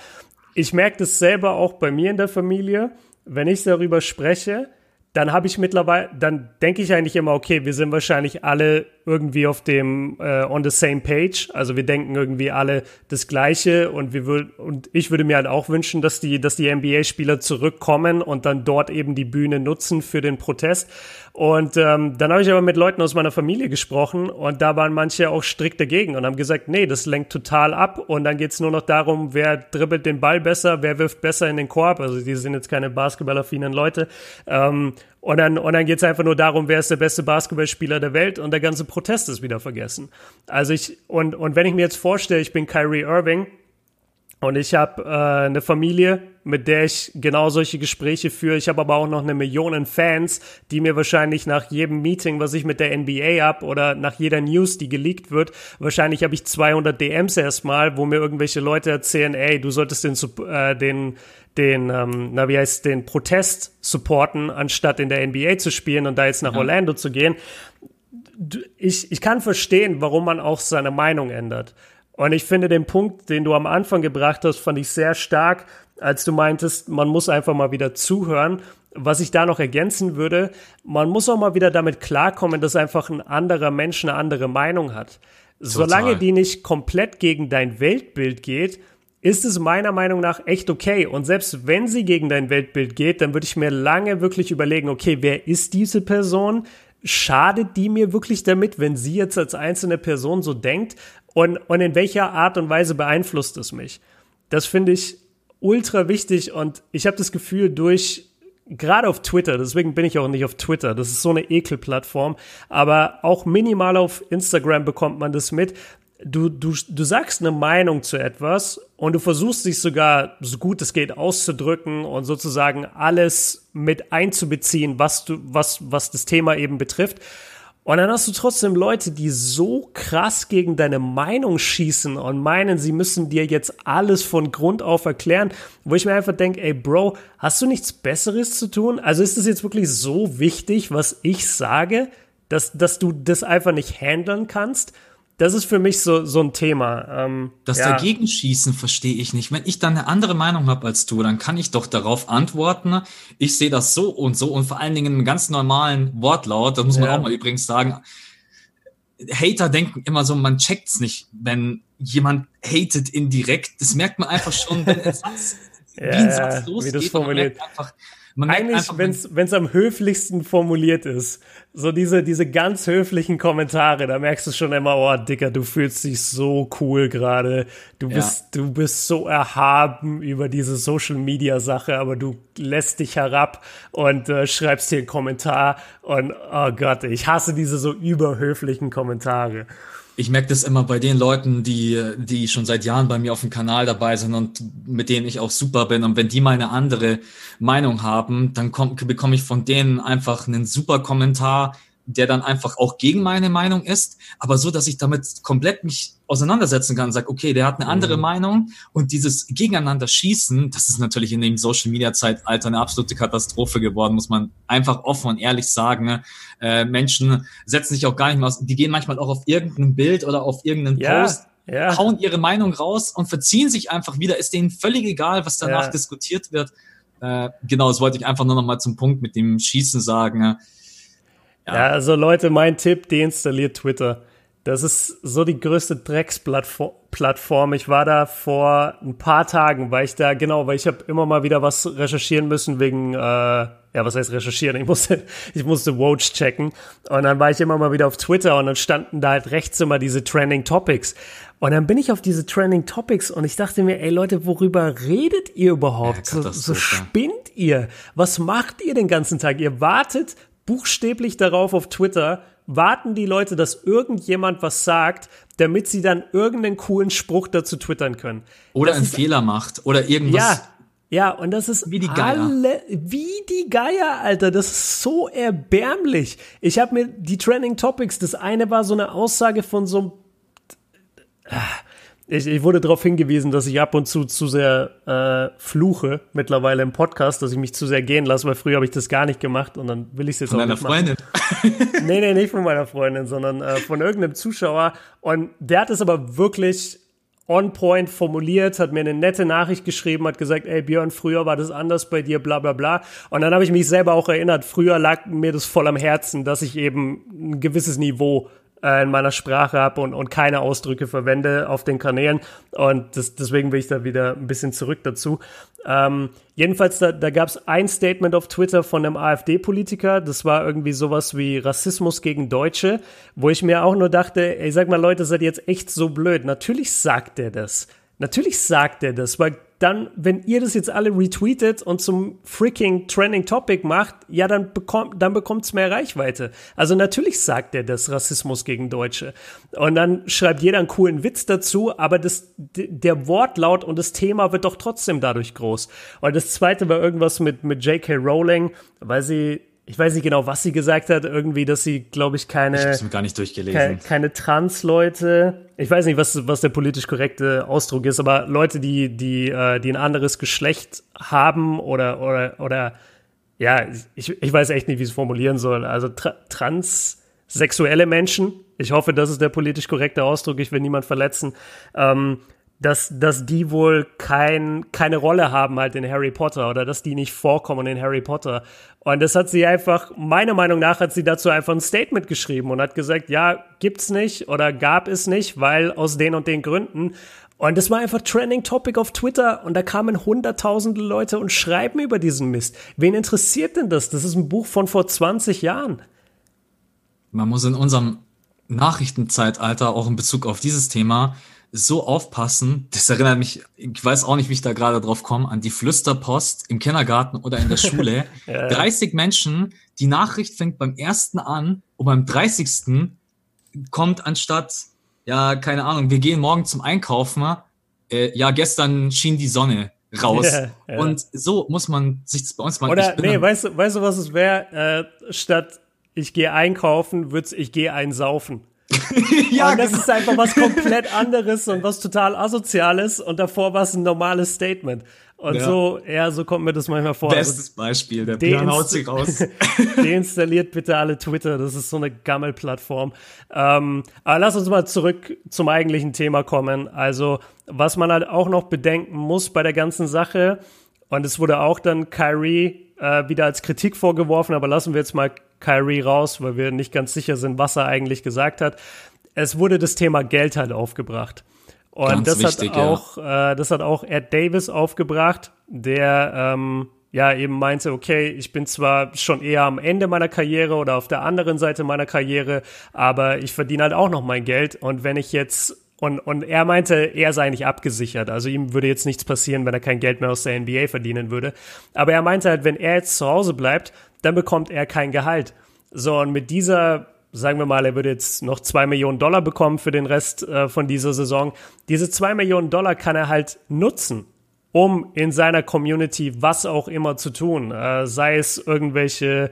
Ich merke das selber auch bei mir in der Familie, wenn ich darüber spreche, dann habe ich mittlerweile, dann denke ich eigentlich immer, okay, wir sind wahrscheinlich alle irgendwie auf dem äh, on the same page. Also wir denken irgendwie alle das Gleiche und wir würden und ich würde mir halt auch wünschen, dass die, dass die NBA-Spieler zurückkommen und dann dort eben die Bühne nutzen für den Protest. Und ähm, dann habe ich aber mit Leuten aus meiner Familie gesprochen und da waren manche auch strikt dagegen und haben gesagt, nee, das lenkt total ab und dann geht's nur noch darum, wer dribbelt den Ball besser, wer wirft besser in den Korb. Also die sind jetzt keine basketballaffinen Leute. Ähm, und dann, und dann geht's einfach nur darum, wer ist der beste Basketballspieler der Welt und der ganze Protest ist wieder vergessen. Also ich, und, und wenn ich mir jetzt vorstelle, ich bin Kyrie Irving, Und ich habe äh, eine Familie, mit der ich genau solche Gespräche führe. Ich habe aber auch noch eine Million Fans, die mir wahrscheinlich nach jedem Meeting, was ich mit der NBA hab oder nach jeder News, die geleakt wird, wahrscheinlich habe ich 200 DMs erstmal, wo mir irgendwelche Leute erzählen, ey, du solltest den, äh, den, den, ähm, na wie heißt den Protest supporten, anstatt in der NBA zu spielen und da jetzt nach ja. Orlando zu gehen. Ich, ich kann verstehen, warum man auch seine Meinung ändert. Und ich finde den Punkt, den du am Anfang gebracht hast, fand ich sehr stark, als du meintest, man muss einfach mal wieder zuhören. Was ich da noch ergänzen würde, man muss auch mal wieder damit klarkommen, dass einfach ein anderer Mensch eine andere Meinung hat. Total. Solange die nicht komplett gegen dein Weltbild geht, ist es meiner Meinung nach echt okay. Und selbst wenn sie gegen dein Weltbild geht, dann würde ich mir lange wirklich überlegen, okay, wer ist diese Person? Schadet die mir wirklich damit, wenn sie jetzt als einzelne Person so denkt? Und, und in welcher Art und Weise beeinflusst es mich? Das finde ich ultra wichtig und ich habe das Gefühl, durch gerade auf Twitter, deswegen bin ich auch nicht auf Twitter, das ist so eine Ekelplattform, aber auch minimal auf Instagram bekommt man das mit. Du, du, du sagst eine Meinung zu etwas und du versuchst dich sogar so gut es geht auszudrücken und sozusagen alles mit einzubeziehen, was du, was, was das Thema eben betrifft. Und dann hast du trotzdem Leute, die so krass gegen deine Meinung schießen und meinen, sie müssen dir jetzt alles von Grund auf erklären, wo ich mir einfach denke, ey Bro, hast du nichts Besseres zu tun? Also ist es jetzt wirklich so wichtig, was ich sage, dass, dass du das einfach nicht handeln kannst? Das ist für mich so, so ein Thema. Ähm, das ja. Dagegenschießen verstehe ich nicht. Wenn ich dann eine andere Meinung habe als du, dann kann ich doch darauf antworten. Ich sehe das so und so und vor allen Dingen einen ganz normalen Wortlaut. Das muss man ja. auch mal übrigens sagen. Hater denken immer so, man checkt's nicht, wenn jemand hatet indirekt. Das merkt man einfach schon, wenn ein Satz, ja, wie ein Satz losgeht. Wie das formuliert. Einfach, man Eigentlich, wenn es am höflichsten formuliert ist, so diese, diese ganz höflichen Kommentare, da merkst du schon immer, oh, Dicker, du fühlst dich so cool gerade. Du ja. bist, du bist so erhaben über diese Social Media Sache, aber du lässt dich herab und äh, schreibst hier einen Kommentar und, oh Gott, ich hasse diese so überhöflichen Kommentare ich merke das immer bei den Leuten, die, die schon seit Jahren bei mir auf dem Kanal dabei sind und mit denen ich auch super bin. Und wenn die mal eine andere Meinung haben, dann kommt, bekomme ich von denen einfach einen super Kommentar, der dann einfach auch gegen meine Meinung ist, aber so, dass ich damit komplett mich auseinandersetzen kann und sage, okay, der hat eine andere mhm. Meinung und dieses Gegeneinander schießen, das ist natürlich in dem Social Media Zeitalter eine absolute Katastrophe geworden, muss man einfach offen und ehrlich sagen. Ne? Äh, Menschen setzen sich auch gar nicht mehr aus, die gehen manchmal auch auf irgendein Bild oder auf irgendeinen ja. Post ja. hauen ihre Meinung raus und verziehen sich einfach wieder. Ist denen völlig egal, was danach ja. diskutiert wird. Äh, genau, das wollte ich einfach nur noch mal zum Punkt mit dem Schießen sagen. Ja. ja, also Leute, mein Tipp, deinstalliert Twitter. Das ist so die größte Drecksplattform. Ich war da vor ein paar Tagen, weil ich da, genau, weil ich habe immer mal wieder was recherchieren müssen wegen, äh, ja, was heißt recherchieren? Ich musste, *laughs* ich musste Woj checken. Und dann war ich immer mal wieder auf Twitter und dann standen da halt rechts immer diese Trending Topics. Und dann bin ich auf diese Trending Topics und ich dachte mir, ey Leute, worüber redet ihr überhaupt? Ja, so, so spinnt ihr? Was macht ihr den ganzen Tag? Ihr wartet buchstäblich darauf auf Twitter, warten die Leute, dass irgendjemand was sagt, damit sie dann irgendeinen coolen Spruch dazu twittern können. Oder das einen Fehler macht oder irgendwas. Ja, ja, und das ist wie die Geier. Alle, wie die Geier, Alter. Das ist so erbärmlich. Ich habe mir die Trending Topics, das eine war so eine Aussage von so einem ich, ich wurde darauf hingewiesen, dass ich ab und zu zu sehr äh, fluche mittlerweile im Podcast, dass ich mich zu sehr gehen lasse, weil früher habe ich das gar nicht gemacht und dann will ich es jetzt von auch nicht Freundin? *laughs* nee, nee, nicht von meiner Freundin, sondern äh, von irgendeinem Zuschauer. Und der hat es aber wirklich on point formuliert, hat mir eine nette Nachricht geschrieben, hat gesagt, ey Björn, früher war das anders bei dir, bla bla bla. Und dann habe ich mich selber auch erinnert, früher lag mir das voll am Herzen, dass ich eben ein gewisses Niveau in meiner Sprache habe und, und keine Ausdrücke verwende auf den Kanälen. Und das, deswegen will ich da wieder ein bisschen zurück dazu. Ähm, jedenfalls, da, da gab es ein Statement auf Twitter von einem AfD-Politiker. Das war irgendwie sowas wie Rassismus gegen Deutsche, wo ich mir auch nur dachte, ey, sag mal Leute, seid ihr jetzt echt so blöd. Natürlich sagt er das. Natürlich sagt er das, weil dann, wenn ihr das jetzt alle retweetet und zum freaking Trending Topic macht, ja, dann bekommt, dann bekommt's mehr Reichweite. Also natürlich sagt er das Rassismus gegen Deutsche. Und dann schreibt jeder einen coolen Witz dazu, aber das, der Wortlaut und das Thema wird doch trotzdem dadurch groß. Und das zweite war irgendwas mit, mit J.K. Rowling, weil sie ich weiß nicht genau, was sie gesagt hat, irgendwie, dass sie, glaube ich, keine, ich gar nicht durchgelesen. keine, keine Trans-Leute, ich weiß nicht, was, was der politisch korrekte Ausdruck ist, aber Leute, die, die, äh, die ein anderes Geschlecht haben oder, oder, oder, ja, ich, ich weiß echt nicht, wie ich es formulieren soll. Also tra transsexuelle Menschen, ich hoffe, das ist der politisch korrekte Ausdruck, ich will niemand verletzen, ähm, dass, dass die wohl kein, keine Rolle haben halt in Harry Potter oder dass die nicht vorkommen in Harry Potter. Und das hat sie einfach, meiner Meinung nach, hat sie dazu einfach ein Statement geschrieben und hat gesagt, ja, gibt's nicht oder gab es nicht, weil aus den und den Gründen. Und das war einfach Trending Topic auf Twitter und da kamen hunderttausende Leute und schreiben über diesen Mist. Wen interessiert denn das? Das ist ein Buch von vor 20 Jahren. Man muss in unserem Nachrichtenzeitalter auch in Bezug auf dieses Thema so aufpassen. Das erinnert mich, ich weiß auch nicht, wie ich da gerade drauf komme, an die Flüsterpost im Kindergarten oder in der *laughs* Schule. ja. 30 Menschen, die Nachricht fängt beim ersten an und beim 30. kommt anstatt, ja, keine Ahnung, wir gehen morgen zum Einkaufen, äh, ja, gestern schien die Sonne raus. Ja, ja. Und so muss man sich bei uns mal Oder, nee, weißt du, weißt du, was es wäre? Äh, statt ich gehe einkaufen, wird's ich gehe einsaufen. *laughs* ja, und das genau. ist einfach was *laughs* komplett anderes und was total asoziales und davor war es ein normales Statement. Und ja. so, ja, so kommt mir das manchmal vor. Bestes also, Beispiel, der Plan haut sich raus. *laughs* deinstalliert bitte alle Twitter, das ist so eine Gammelplattform. Ähm, aber lass uns mal zurück zum eigentlichen Thema kommen. Also, was man halt auch noch bedenken muss bei der ganzen Sache, und es wurde auch dann Kyrie äh, wieder als Kritik vorgeworfen, aber lassen wir jetzt mal Kyrie raus, weil wir nicht ganz sicher sind, was er eigentlich gesagt hat. Es wurde das Thema Geld halt aufgebracht. Und ganz das wichtig, hat auch, ja. äh, das hat auch Ed Davis aufgebracht, der ähm, ja eben meinte, okay, ich bin zwar schon eher am Ende meiner Karriere oder auf der anderen Seite meiner Karriere, aber ich verdiene halt auch noch mein Geld. Und wenn ich jetzt und, und er meinte, er sei nicht abgesichert. Also ihm würde jetzt nichts passieren, wenn er kein Geld mehr aus der NBA verdienen würde. Aber er meinte halt, wenn er jetzt zu Hause bleibt, dann bekommt er kein Gehalt. So, und mit dieser, sagen wir mal, er würde jetzt noch zwei Millionen Dollar bekommen für den Rest äh, von dieser Saison. Diese zwei Millionen Dollar kann er halt nutzen, um in seiner Community was auch immer zu tun. Äh, sei es irgendwelche,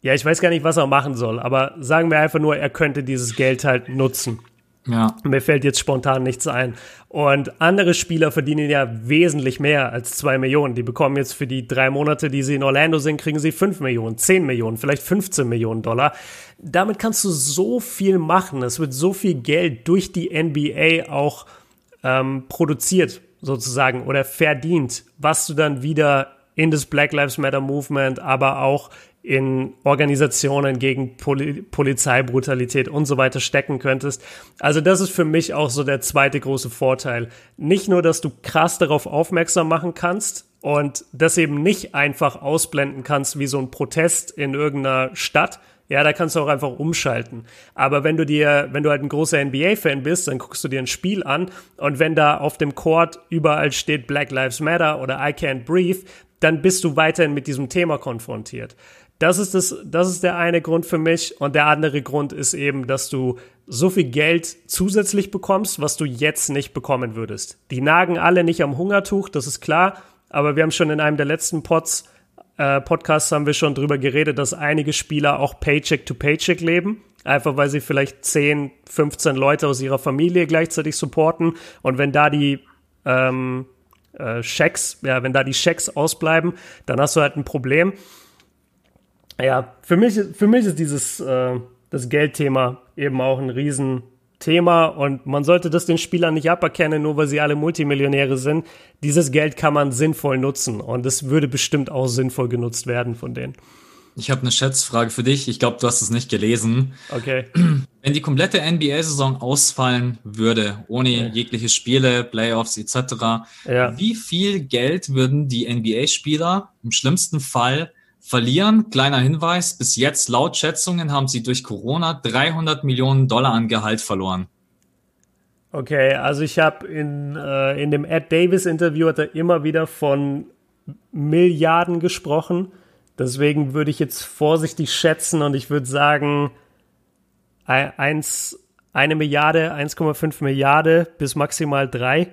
ja, ich weiß gar nicht, was er machen soll, aber sagen wir einfach nur, er könnte dieses Geld halt nutzen. Ja. Mir fällt jetzt spontan nichts ein. Und andere Spieler verdienen ja wesentlich mehr als zwei Millionen. Die bekommen jetzt für die drei Monate, die sie in Orlando sind, kriegen sie fünf Millionen, zehn Millionen, vielleicht 15 Millionen Dollar. Damit kannst du so viel machen. Es wird so viel Geld durch die NBA auch ähm, produziert, sozusagen, oder verdient, was du dann wieder in das Black Lives Matter Movement, aber auch in Organisationen gegen Poli Polizeibrutalität und so weiter stecken könntest. Also das ist für mich auch so der zweite große Vorteil. Nicht nur, dass du krass darauf aufmerksam machen kannst und das eben nicht einfach ausblenden kannst wie so ein Protest in irgendeiner Stadt, ja, da kannst du auch einfach umschalten. Aber wenn du dir, wenn du halt ein großer NBA-Fan bist, dann guckst du dir ein Spiel an und wenn da auf dem Court überall steht Black Lives Matter oder I can't breathe, dann bist du weiterhin mit diesem Thema konfrontiert. Das ist, das, das ist der eine Grund für mich. Und der andere Grund ist eben, dass du so viel Geld zusätzlich bekommst, was du jetzt nicht bekommen würdest. Die nagen alle nicht am Hungertuch, das ist klar. Aber wir haben schon in einem der letzten Pods, äh, Podcasts haben wir schon drüber geredet, dass einige Spieler auch Paycheck to Paycheck leben. Einfach weil sie vielleicht 10, 15 Leute aus ihrer Familie gleichzeitig supporten. Und wenn da die ähm, äh, Schecks, ja, wenn da die Schecks ausbleiben, dann hast du halt ein Problem ja, für mich, für mich ist dieses äh, das Geldthema eben auch ein Riesenthema und man sollte das den Spielern nicht aberkennen, nur weil sie alle Multimillionäre sind. Dieses Geld kann man sinnvoll nutzen und es würde bestimmt auch sinnvoll genutzt werden von denen. Ich habe eine Schätzfrage für dich. Ich glaube, du hast es nicht gelesen. Okay. *clears throat* Wenn die komplette NBA-Saison ausfallen würde, ohne ja. jegliche Spiele, Playoffs etc., ja. wie viel Geld würden die NBA-Spieler im schlimmsten Fall verlieren. Kleiner Hinweis, bis jetzt laut Schätzungen haben sie durch Corona 300 Millionen Dollar an Gehalt verloren. Okay, also ich habe in, äh, in dem Ed Davis Interview hat er immer wieder von Milliarden gesprochen. Deswegen würde ich jetzt vorsichtig schätzen und ich würde sagen, eins, eine Milliarde, 1,5 Milliarde bis maximal drei.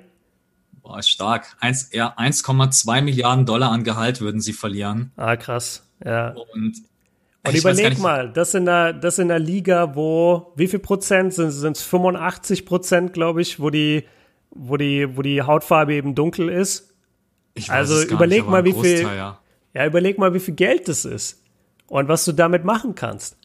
Boah, stark. 1,2 Milliarden Dollar an Gehalt würden sie verlieren. Ah, krass. Ja. Und, und überleg mal, das in, der, das in der Liga, wo, wie viel Prozent sind es? 85 Prozent, glaube ich, wo die, wo, die, wo die Hautfarbe eben dunkel ist? Ich weiß also überleg nicht, mal, wie Großteil, viel. Ja. ja, überleg mal, wie viel Geld das ist. Und was du damit machen kannst.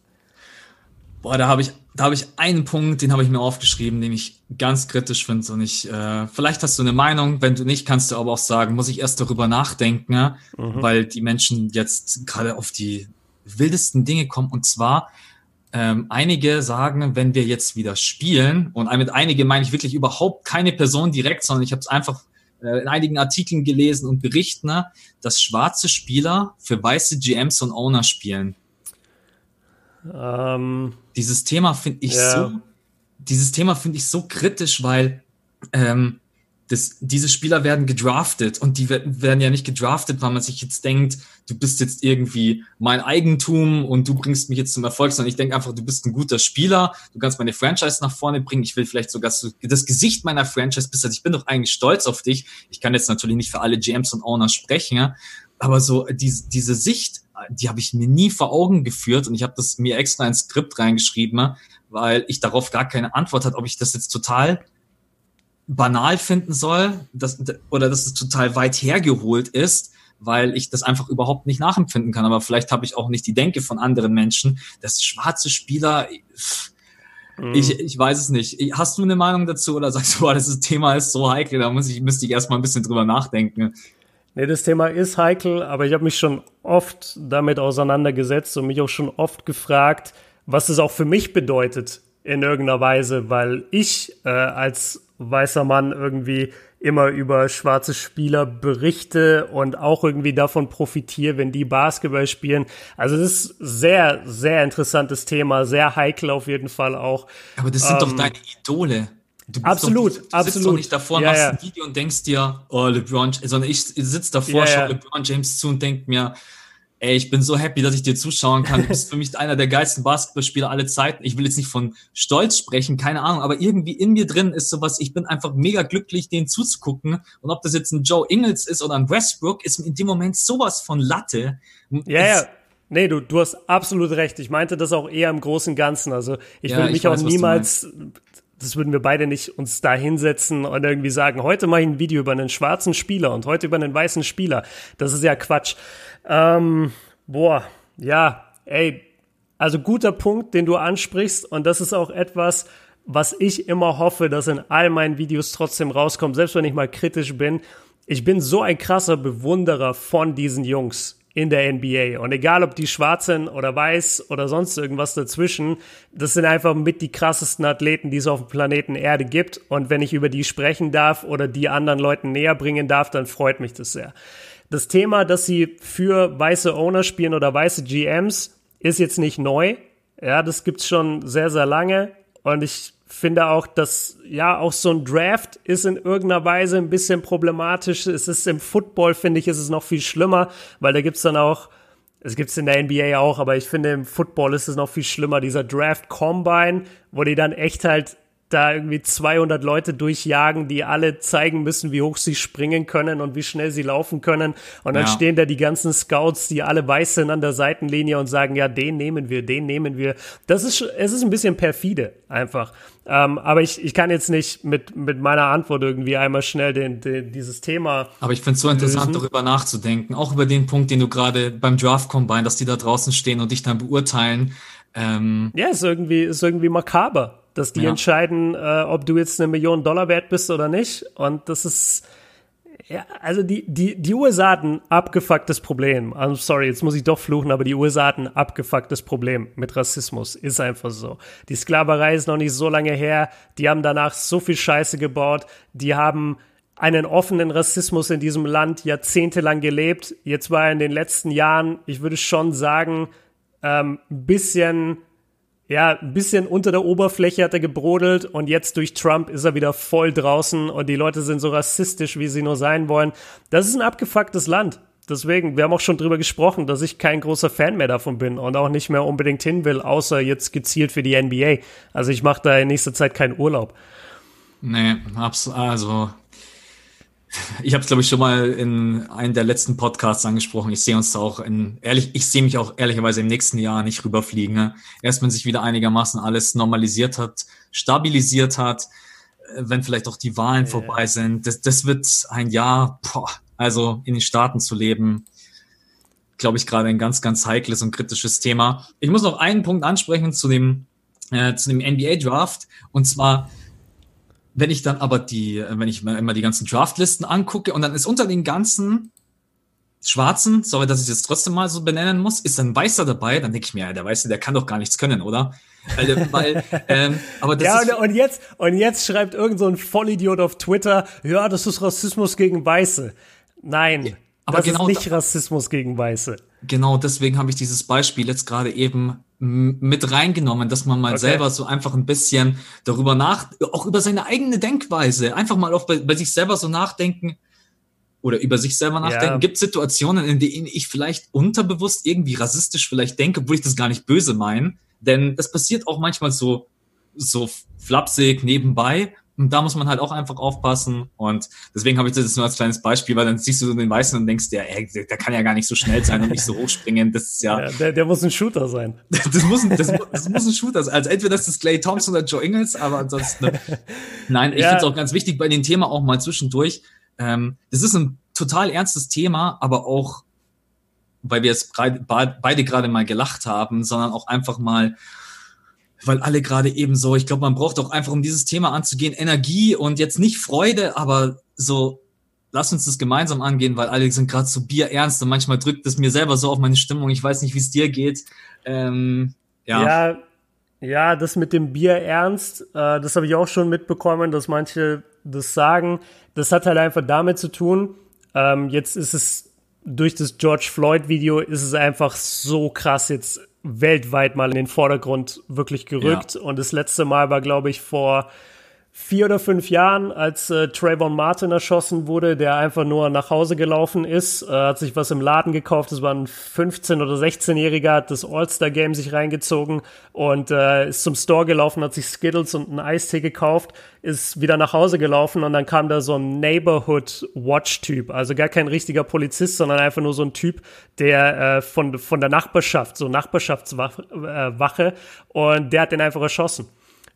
Boah, da habe ich, da habe ich einen Punkt, den habe ich mir aufgeschrieben, den ich ganz kritisch finde. Und ich, äh, vielleicht hast du eine Meinung, wenn du nicht, kannst du aber auch sagen, muss ich erst darüber nachdenken, mhm. weil die Menschen jetzt gerade auf die wildesten Dinge kommen. Und zwar, ähm, einige sagen, wenn wir jetzt wieder spielen, und mit einige meine ich wirklich überhaupt keine Person direkt, sondern ich habe es einfach äh, in einigen Artikeln gelesen und Berichten, ne, dass schwarze Spieler für weiße GMs und Owner spielen. Ähm, dieses Thema finde ich ja. so, dieses Thema finde ich so kritisch, weil ähm, das, diese Spieler werden gedraftet und die werden ja nicht gedraftet, weil man sich jetzt denkt, du bist jetzt irgendwie mein Eigentum und du bringst mich jetzt zum Erfolg, sondern ich denke einfach, du bist ein guter Spieler, du kannst meine Franchise nach vorne bringen, ich will vielleicht sogar so das Gesicht meiner Franchise bist, also ich bin doch eigentlich stolz auf dich. Ich kann jetzt natürlich nicht für alle GMs und Owners sprechen, ja, aber so diese, diese Sicht, die habe ich mir nie vor Augen geführt und ich habe das mir extra ins Skript reingeschrieben, weil ich darauf gar keine Antwort hatte, ob ich das jetzt total banal finden soll dass, oder dass es total weit hergeholt ist, weil ich das einfach überhaupt nicht nachempfinden kann. Aber vielleicht habe ich auch nicht die Denke von anderen Menschen, dass schwarze Spieler, mhm. ich, ich weiß es nicht. Hast du eine Meinung dazu oder sagst du, boah, das Thema ist so heikel, da muss ich, müsste ich erstmal ein bisschen drüber nachdenken? Nee, das Thema ist heikel, aber ich habe mich schon oft damit auseinandergesetzt und mich auch schon oft gefragt, was es auch für mich bedeutet in irgendeiner Weise, weil ich äh, als weißer Mann irgendwie immer über schwarze Spieler berichte und auch irgendwie davon profitiere, wenn die Basketball spielen. Also das ist sehr, sehr interessantes Thema, sehr heikel auf jeden Fall auch. Aber das sind ähm, doch deine Idole. Du absolut, doch, du absolut. sitzt doch nicht davor und ja, machst ja. ein Video und denkst dir, oh, LeBron, sondern ich sitze davor, ja, schaue LeBron James zu und denk mir, ey, ich bin so happy, dass ich dir zuschauen kann. Du bist für mich einer der geilsten Basketballspieler aller Zeiten. Ich will jetzt nicht von Stolz sprechen, keine Ahnung, aber irgendwie in mir drin ist sowas, ich bin einfach mega glücklich, denen zuzugucken. Und ob das jetzt ein Joe Ingles ist oder ein Westbrook, ist in dem Moment sowas von Latte. Ja, ja. Nee, du, du hast absolut recht. Ich meinte das auch eher im Großen und Ganzen. Also ich ja, will mich weiß, auch niemals das würden wir beide nicht uns da hinsetzen und irgendwie sagen, heute mache ich ein Video über einen schwarzen Spieler und heute über einen weißen Spieler. Das ist ja Quatsch. Ähm, boah, ja, ey, also guter Punkt, den du ansprichst und das ist auch etwas, was ich immer hoffe, dass in all meinen Videos trotzdem rauskommt, selbst wenn ich mal kritisch bin. Ich bin so ein krasser Bewunderer von diesen Jungs in der NBA. Und egal, ob die schwarz sind oder weiß oder sonst irgendwas dazwischen, das sind einfach mit die krassesten Athleten, die es auf dem Planeten Erde gibt. Und wenn ich über die sprechen darf oder die anderen Leuten näher bringen darf, dann freut mich das sehr. Das Thema, dass sie für weiße Owner spielen oder weiße GMs, ist jetzt nicht neu. Ja, das gibt's schon sehr, sehr lange. Und ich finde auch, dass ja auch so ein Draft ist in irgendeiner Weise ein bisschen problematisch. Es ist im Football, finde ich, ist es noch viel schlimmer, weil da gibt's dann auch, es gibt's in der NBA auch, aber ich finde im Football ist es noch viel schlimmer, dieser Draft Combine, wo die dann echt halt da irgendwie 200 Leute durchjagen, die alle zeigen müssen, wie hoch sie springen können und wie schnell sie laufen können. Und dann ja. stehen da die ganzen Scouts, die alle weiß sind an der Seitenlinie und sagen, ja, den nehmen wir, den nehmen wir. Das ist, es ist ein bisschen perfide einfach. Ähm, aber ich, ich kann jetzt nicht mit, mit meiner Antwort irgendwie einmal schnell den, den dieses Thema. Aber ich finde es so interessant, lösen. darüber nachzudenken. Auch über den Punkt, den du gerade beim Draft Combine, dass die da draußen stehen und dich dann beurteilen. Ähm, ja, ist irgendwie, ist irgendwie makaber dass die ja. entscheiden, äh, ob du jetzt eine Million Dollar wert bist oder nicht. Und das ist, ja, also die, die, die USA hat ein abgefucktes Problem. I'm sorry, jetzt muss ich doch fluchen, aber die USA hat ein abgefucktes Problem mit Rassismus. Ist einfach so. Die Sklaverei ist noch nicht so lange her. Die haben danach so viel Scheiße gebaut. Die haben einen offenen Rassismus in diesem Land jahrzehntelang gelebt. Jetzt war er in den letzten Jahren, ich würde schon sagen, ähm, ein bisschen ja, ein bisschen unter der Oberfläche hat er gebrodelt und jetzt durch Trump ist er wieder voll draußen und die Leute sind so rassistisch, wie sie nur sein wollen. Das ist ein abgefucktes Land. Deswegen, wir haben auch schon drüber gesprochen, dass ich kein großer Fan mehr davon bin und auch nicht mehr unbedingt hin will, außer jetzt gezielt für die NBA. Also ich mache da in nächster Zeit keinen Urlaub. Nee, also ich habe es glaube ich schon mal in einem der letzten Podcasts angesprochen. Ich sehe uns da auch in ehrlich, ich sehe mich auch ehrlicherweise im nächsten Jahr nicht rüberfliegen. Ne? Erst wenn sich wieder einigermaßen alles normalisiert hat, stabilisiert hat, äh, wenn vielleicht auch die Wahlen ja. vorbei sind. Das, das wird ein Jahr, boah, also in den Staaten zu leben, glaube ich, gerade ein ganz, ganz heikles und kritisches Thema. Ich muss noch einen Punkt ansprechen zu dem, äh, zu dem NBA-Draft. Und zwar, wenn ich dann aber die, wenn ich mir immer die ganzen Draftlisten angucke und dann ist unter den ganzen Schwarzen, sorry, dass ich es jetzt trotzdem mal so benennen muss, ist ein Weißer dabei, dann denke ich mir, ja, der Weiße, der kann doch gar nichts können, oder? Weil, weil *laughs* ähm, aber das ja, und, und, jetzt, und jetzt schreibt irgend so ein Vollidiot auf Twitter, ja, das ist Rassismus gegen Weiße. Nein, aber das genau ist nicht Rassismus gegen Weiße. Genau, deswegen habe ich dieses Beispiel jetzt gerade eben mit reingenommen, dass man mal okay. selber so einfach ein bisschen darüber nach, auch über seine eigene Denkweise, einfach mal auf bei, bei sich selber so nachdenken oder über sich selber nachdenken. Ja. Gibt Situationen, in denen ich vielleicht unterbewusst irgendwie rassistisch vielleicht denke, obwohl ich das gar nicht böse meine? Denn das passiert auch manchmal so, so flapsig nebenbei und da muss man halt auch einfach aufpassen. Und deswegen habe ich das jetzt nur als kleines Beispiel, weil dann siehst du den Weißen und denkst dir, ey, der kann ja gar nicht so schnell sein und nicht so hochspringen. Das ist ja. ja der, der muss ein Shooter sein. *laughs* das, muss ein, das, das, muss ein Shooter sein. Also entweder das ist Clay Thompson oder Joe Ingles, aber ansonsten. Ne. Nein, ich ja. finde es auch ganz wichtig bei dem Thema auch mal zwischendurch. Ähm, das ist ein total ernstes Thema, aber auch, weil wir jetzt beide gerade mal gelacht haben, sondern auch einfach mal weil alle gerade eben so, ich glaube, man braucht auch einfach, um dieses Thema anzugehen, Energie und jetzt nicht Freude, aber so, lass uns das gemeinsam angehen, weil alle sind gerade so bierernst und manchmal drückt es mir selber so auf meine Stimmung. Ich weiß nicht, wie es dir geht. Ähm, ja. ja. Ja, das mit dem Bier ernst, äh, das habe ich auch schon mitbekommen, dass manche das sagen. Das hat halt einfach damit zu tun, ähm, jetzt ist es durch das George Floyd Video ist es einfach so krass jetzt weltweit mal in den Vordergrund wirklich gerückt. Ja. Und das letzte Mal war, glaube ich, vor vier oder fünf Jahren, als äh, Trayvon Martin erschossen wurde, der einfach nur nach Hause gelaufen ist, äh, hat sich was im Laden gekauft. Das war ein 15- oder 16-Jähriger, hat das All-Star-Game sich reingezogen und äh, ist zum Store gelaufen, hat sich Skittles und einen Eistee gekauft, ist wieder nach Hause gelaufen und dann kam da so ein Neighborhood-Watch-Typ, also gar kein richtiger Polizist, sondern einfach nur so ein Typ, der äh, von, von der Nachbarschaft, so Nachbarschaftswache, äh, und der hat den einfach erschossen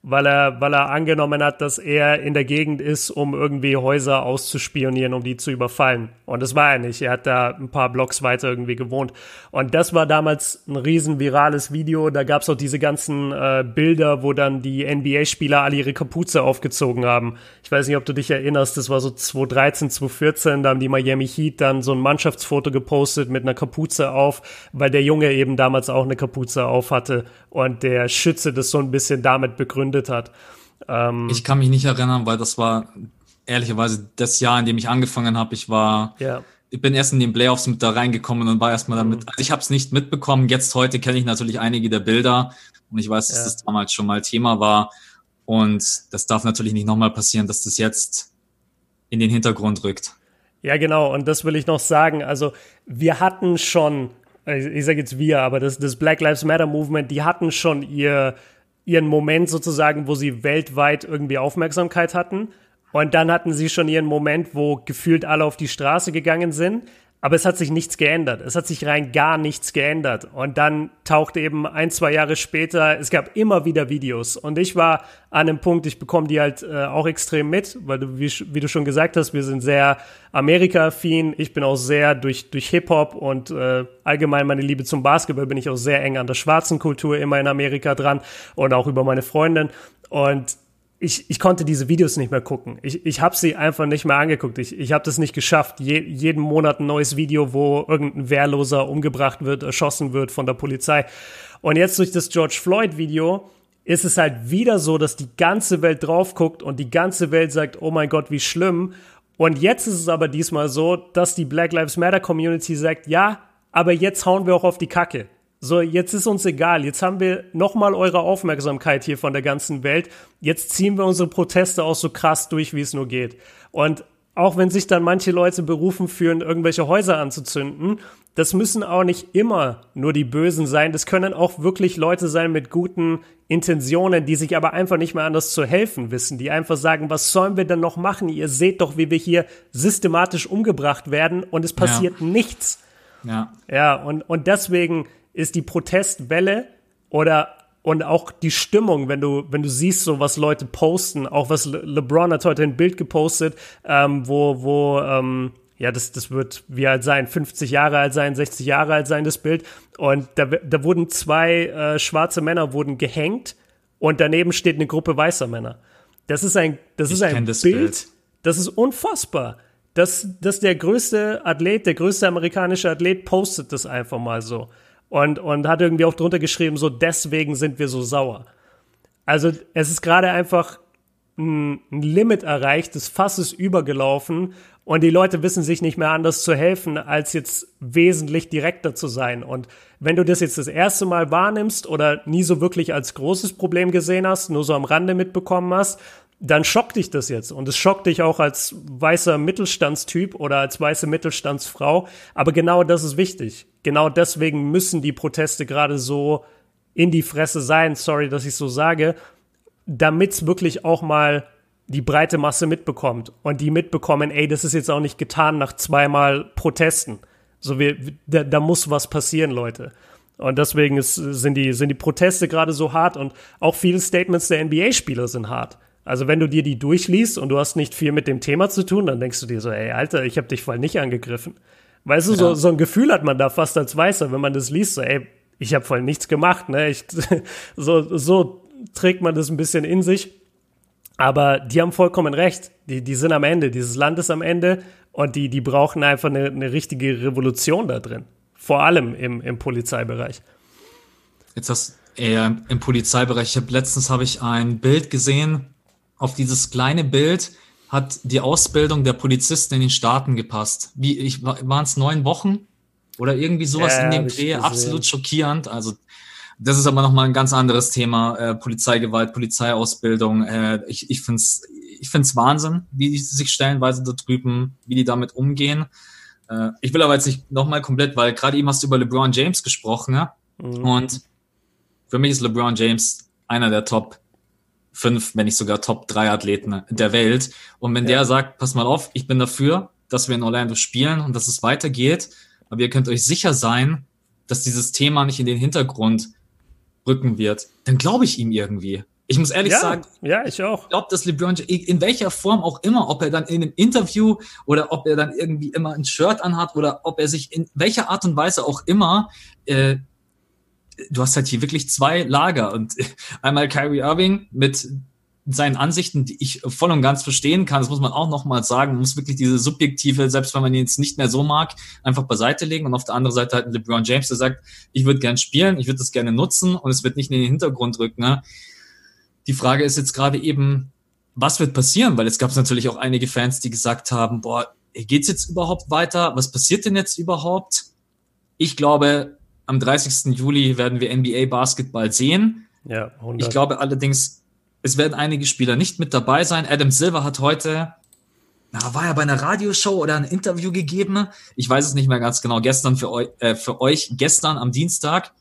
weil er, weil er angenommen hat, dass er in der Gegend ist, um irgendwie Häuser auszuspionieren, um die zu überfallen. Und das war er nicht. Er hat da ein paar Blocks weiter irgendwie gewohnt. Und das war damals ein riesen virales Video. Da gab's auch diese ganzen äh, Bilder, wo dann die NBA-Spieler alle ihre Kapuze aufgezogen haben. Ich weiß nicht, ob du dich erinnerst, das war so 2013, 2014, da haben die Miami Heat dann so ein Mannschaftsfoto gepostet mit einer Kapuze auf, weil der Junge eben damals auch eine Kapuze auf hatte und der Schütze das so ein bisschen damit begründet hat. Ähm, ich kann mich nicht erinnern, weil das war ehrlicherweise das Jahr, in dem ich angefangen habe. Ich war, ja. ich bin erst in den Playoffs mit da reingekommen und war erstmal damit. Mhm. Also ich habe es nicht mitbekommen. Jetzt heute kenne ich natürlich einige der Bilder und ich weiß, dass ja. das damals schon mal Thema war. Und das darf natürlich nicht nochmal passieren, dass das jetzt in den Hintergrund rückt. Ja, genau. Und das will ich noch sagen. Also wir hatten schon ich sage jetzt wir, aber das, das Black Lives Matter Movement, die hatten schon ihr, ihren Moment sozusagen, wo sie weltweit irgendwie Aufmerksamkeit hatten. Und dann hatten sie schon ihren Moment, wo gefühlt alle auf die Straße gegangen sind. Aber es hat sich nichts geändert. Es hat sich rein gar nichts geändert. Und dann taucht eben ein, zwei Jahre später, es gab immer wieder Videos. Und ich war an einem Punkt, ich bekomme die halt äh, auch extrem mit, weil du, wie, wie, du schon gesagt hast, wir sind sehr Amerika-affin. Ich bin auch sehr durch, durch Hip-Hop und äh, allgemein meine Liebe zum Basketball bin ich auch sehr eng an der schwarzen Kultur immer in Amerika dran und auch über meine Freundin. Und ich, ich konnte diese Videos nicht mehr gucken. Ich, ich habe sie einfach nicht mehr angeguckt. Ich, ich habe das nicht geschafft. Je, jeden Monat ein neues Video, wo irgendein Wehrloser umgebracht wird, erschossen wird von der Polizei. Und jetzt durch das George Floyd Video ist es halt wieder so, dass die ganze Welt drauf guckt und die ganze Welt sagt, oh mein Gott, wie schlimm. Und jetzt ist es aber diesmal so, dass die Black Lives Matter Community sagt, ja, aber jetzt hauen wir auch auf die Kacke. So, jetzt ist uns egal. Jetzt haben wir nochmal eure Aufmerksamkeit hier von der ganzen Welt. Jetzt ziehen wir unsere Proteste auch so krass durch, wie es nur geht. Und auch wenn sich dann manche Leute berufen fühlen, irgendwelche Häuser anzuzünden, das müssen auch nicht immer nur die Bösen sein. Das können auch wirklich Leute sein mit guten Intentionen, die sich aber einfach nicht mehr anders zu helfen wissen, die einfach sagen, was sollen wir denn noch machen? Ihr seht doch, wie wir hier systematisch umgebracht werden und es passiert ja. nichts. Ja. Ja, und, und deswegen ist die Protestwelle oder und auch die Stimmung, wenn du, wenn du siehst, so was Leute posten, auch was Le LeBron hat heute ein Bild gepostet, ähm, wo, wo, ähm, ja, das, das wird wie alt sein, 50 Jahre alt sein, 60 Jahre alt sein, das Bild. Und da, da wurden zwei äh, schwarze Männer wurden gehängt und daneben steht eine Gruppe weißer Männer. Das ist ein, das ich ist ein das Bild, Bild, das ist unfassbar. Dass, dass der größte Athlet, der größte amerikanische Athlet postet das einfach mal so und, und hat irgendwie auch drunter geschrieben, so deswegen sind wir so sauer. Also es ist gerade einfach ein, ein Limit erreicht, das Fass ist übergelaufen und die Leute wissen sich nicht mehr anders zu helfen, als jetzt wesentlich direkter zu sein. Und wenn du das jetzt das erste Mal wahrnimmst oder nie so wirklich als großes Problem gesehen hast, nur so am Rande mitbekommen hast, dann schockt dich das jetzt. Und es schockt dich auch als weißer Mittelstandstyp oder als weiße Mittelstandsfrau. Aber genau das ist wichtig. Genau deswegen müssen die Proteste gerade so in die Fresse sein, sorry, dass ich so sage, damit es wirklich auch mal die breite Masse mitbekommt und die mitbekommen, ey, das ist jetzt auch nicht getan nach zweimal Protesten. So wir, da, da muss was passieren, Leute. Und deswegen ist, sind, die, sind die Proteste gerade so hart und auch viele Statements der NBA-Spieler sind hart. Also wenn du dir die durchliest und du hast nicht viel mit dem Thema zu tun, dann denkst du dir so, ey, Alter, ich habe dich voll nicht angegriffen. Weißt du, ja. so, so ein Gefühl hat man da fast als Weißer, wenn man das liest, so, ey, ich habe voll nichts gemacht, ne? Ich, *laughs* so, so trägt man das ein bisschen in sich. Aber die haben vollkommen recht. Die, die sind am Ende. Dieses Land ist am Ende und die, die brauchen einfach eine, eine richtige Revolution da drin. Vor allem im, im Polizeibereich. Jetzt hast eher im Polizeibereich. Ich hab, letztens habe ich ein Bild gesehen, auf dieses kleine Bild hat die Ausbildung der Polizisten in den Staaten gepasst. Wie ich waren es neun Wochen oder irgendwie sowas ja, in dem Dreh, absolut schockierend. Also das ist aber nochmal ein ganz anderes Thema, äh, Polizeigewalt, Polizeiausbildung. Äh, ich ich finde es ich find's Wahnsinn, wie die sich stellenweise da drüben, wie die damit umgehen. Äh, ich will aber jetzt nicht nochmal komplett, weil gerade eben hast du über LeBron James gesprochen, ja? Mhm. Und für mich ist LeBron James einer der Top fünf, wenn nicht sogar Top drei Athleten der Welt. Und wenn ja. der sagt, pass mal auf, ich bin dafür, dass wir in Orlando spielen und dass es weitergeht, aber ihr könnt euch sicher sein, dass dieses Thema nicht in den Hintergrund rücken wird, dann glaube ich ihm irgendwie. Ich muss ehrlich ja, sagen, ja, ich auch. Ich glaube, dass LeBron in welcher Form auch immer, ob er dann in einem Interview oder ob er dann irgendwie immer ein Shirt anhat oder ob er sich in welcher Art und Weise auch immer äh, du hast halt hier wirklich zwei Lager und *laughs* einmal Kyrie Irving mit seinen Ansichten, die ich voll und ganz verstehen kann, das muss man auch nochmal sagen, man muss wirklich diese subjektive, selbst wenn man ihn jetzt nicht mehr so mag, einfach beiseite legen und auf der anderen Seite halt LeBron James, der sagt, ich würde gern spielen, ich würde das gerne nutzen und es wird nicht in den Hintergrund rücken. Ne? Die Frage ist jetzt gerade eben, was wird passieren? Weil es gab natürlich auch einige Fans, die gesagt haben, boah, geht's jetzt überhaupt weiter? Was passiert denn jetzt überhaupt? Ich glaube, am 30. Juli werden wir NBA Basketball sehen. Ja, 100. Ich glaube allerdings, es werden einige Spieler nicht mit dabei sein. Adam Silver hat heute, na, war ja bei einer Radioshow oder ein Interview gegeben. Ich weiß es nicht mehr ganz genau. Gestern für euch, äh, für euch gestern am Dienstag,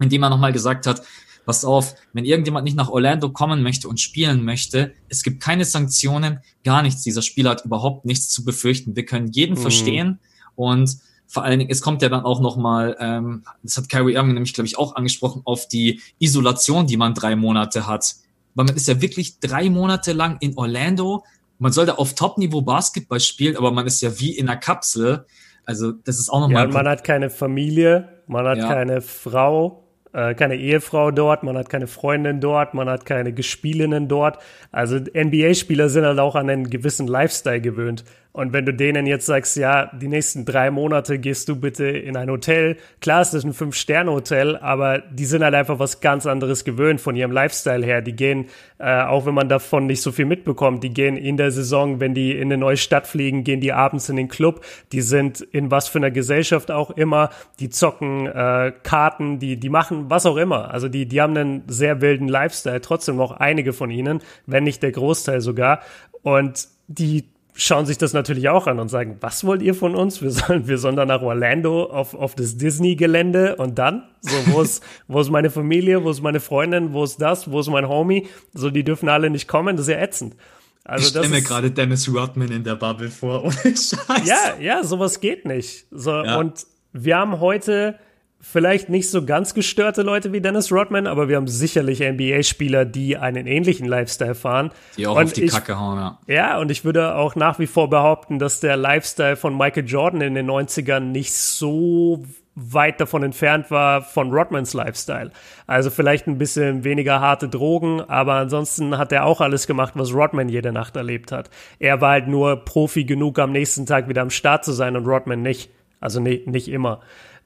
in dem er nochmal gesagt hat, Pass auf, wenn irgendjemand nicht nach Orlando kommen möchte und spielen möchte, es gibt keine Sanktionen, gar nichts. Dieser Spieler hat überhaupt nichts zu befürchten. Wir können jeden mhm. verstehen und vor allen Dingen, es kommt ja dann auch nochmal, ähm, das hat Kyrie Irving nämlich, glaube ich, auch angesprochen, auf die Isolation, die man drei Monate hat. Weil man ist ja wirklich drei Monate lang in Orlando. Man soll da auf Top-Niveau Basketball spielen, aber man ist ja wie in einer Kapsel. Also das ist auch nochmal. Ja, man hat keine Familie, man hat ja. keine Frau, äh, keine Ehefrau dort, man hat keine Freundin dort, man hat keine Gespielinnen dort. Also NBA-Spieler sind halt auch an einen gewissen Lifestyle gewöhnt. Und wenn du denen jetzt sagst, ja, die nächsten drei Monate gehst du bitte in ein Hotel, klar ist das ein Fünf-Sterne-Hotel, aber die sind halt einfach was ganz anderes gewöhnt von ihrem Lifestyle her. Die gehen, äh, auch wenn man davon nicht so viel mitbekommt, die gehen in der Saison, wenn die in eine neue Stadt fliegen, gehen die abends in den Club, die sind in was für einer Gesellschaft auch immer, die zocken äh, Karten, die, die machen was auch immer. Also die, die haben einen sehr wilden Lifestyle, trotzdem noch einige von ihnen, wenn nicht der Großteil sogar. Und die schauen sich das natürlich auch an und sagen, was wollt ihr von uns? Wir sollen, wir sollen dann nach Orlando auf, auf das Disney-Gelände und dann? So, wo ist, wo ist meine Familie? Wo ist meine Freundin? Wo ist das? Wo ist mein Homie? So, die dürfen alle nicht kommen. Das ist ja ätzend. Also ich stelle mir gerade Dennis Rodman in der Bubble vor. Ohne Scheiß. Ja, ja, sowas geht nicht. So, ja. und wir haben heute vielleicht nicht so ganz gestörte Leute wie Dennis Rodman, aber wir haben sicherlich NBA-Spieler, die einen ähnlichen Lifestyle fahren. Die auch und auf die ich, Kacke hauen, ja. Ja, und ich würde auch nach wie vor behaupten, dass der Lifestyle von Michael Jordan in den 90ern nicht so weit davon entfernt war von Rodmans Lifestyle. Also vielleicht ein bisschen weniger harte Drogen, aber ansonsten hat er auch alles gemacht, was Rodman jede Nacht erlebt hat. Er war halt nur Profi genug, am nächsten Tag wieder am Start zu sein und Rodman nicht. Also nicht, nicht immer.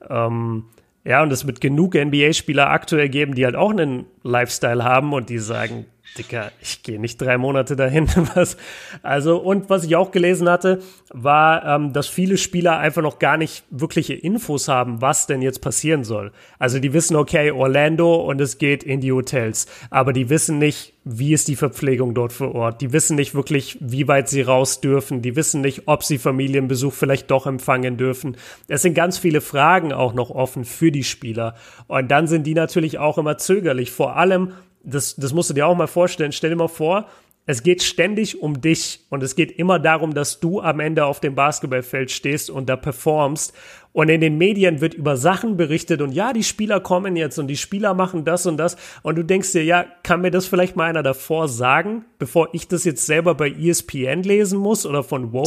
Ähm, ja, und es wird genug NBA-Spieler aktuell geben, die halt auch einen Lifestyle haben und die sagen, Dicker, ich gehe nicht drei Monate dahin. *laughs* Was, also, und was ich auch gelesen hatte, war, ähm, dass viele Spieler einfach noch gar nicht wirkliche Infos haben, was denn jetzt passieren soll. Also, die wissen, okay, Orlando und es geht in die Hotels. Aber die wissen nicht, wie ist die Verpflegung dort vor Ort. Die wissen nicht wirklich, wie weit sie raus dürfen. Die wissen nicht, ob sie Familienbesuch vielleicht doch empfangen dürfen. Es sind ganz viele Fragen auch noch offen für die Spieler. Und dann sind die natürlich auch immer zögerlich. Vor allem, das, das musst du dir auch mal vorstellen. Stell dir mal vor, es geht ständig um dich und es geht immer darum, dass du am Ende auf dem Basketballfeld stehst und da performst. Und in den Medien wird über Sachen berichtet und ja, die Spieler kommen jetzt und die Spieler machen das und das. Und du denkst dir, ja, kann mir das vielleicht mal einer davor sagen, bevor ich das jetzt selber bei ESPN lesen muss oder von Woj?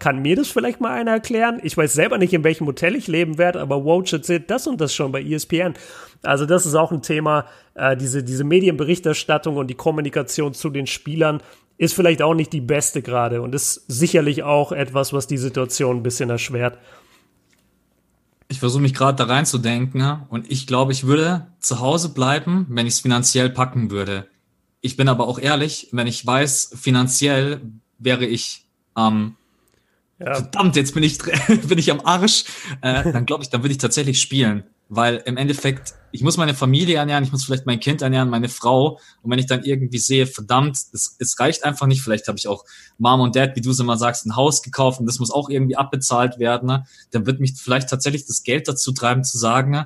Kann mir das vielleicht mal einer erklären? Ich weiß selber nicht, in welchem Hotel ich leben werde, aber Woj erzählt das und das schon bei ESPN. Also das ist auch ein Thema, äh, diese, diese Medienberichterstattung und die Kommunikation zu den Spielern ist vielleicht auch nicht die beste gerade und ist sicherlich auch etwas, was die Situation ein bisschen erschwert ich versuche mich gerade da reinzudenken ne? und ich glaube, ich würde zu Hause bleiben, wenn ich es finanziell packen würde. Ich bin aber auch ehrlich, wenn ich weiß, finanziell wäre ich ähm, ja. verdammt, jetzt bin ich *laughs* bin ich am Arsch, äh, dann glaube ich, dann würde ich tatsächlich spielen. Weil im Endeffekt, ich muss meine Familie ernähren, ich muss vielleicht mein Kind ernähren, meine Frau. Und wenn ich dann irgendwie sehe, verdammt, es, es reicht einfach nicht, vielleicht habe ich auch Mom und Dad, wie du es immer sagst, ein Haus gekauft und das muss auch irgendwie abbezahlt werden, ne? dann wird mich vielleicht tatsächlich das Geld dazu treiben zu sagen,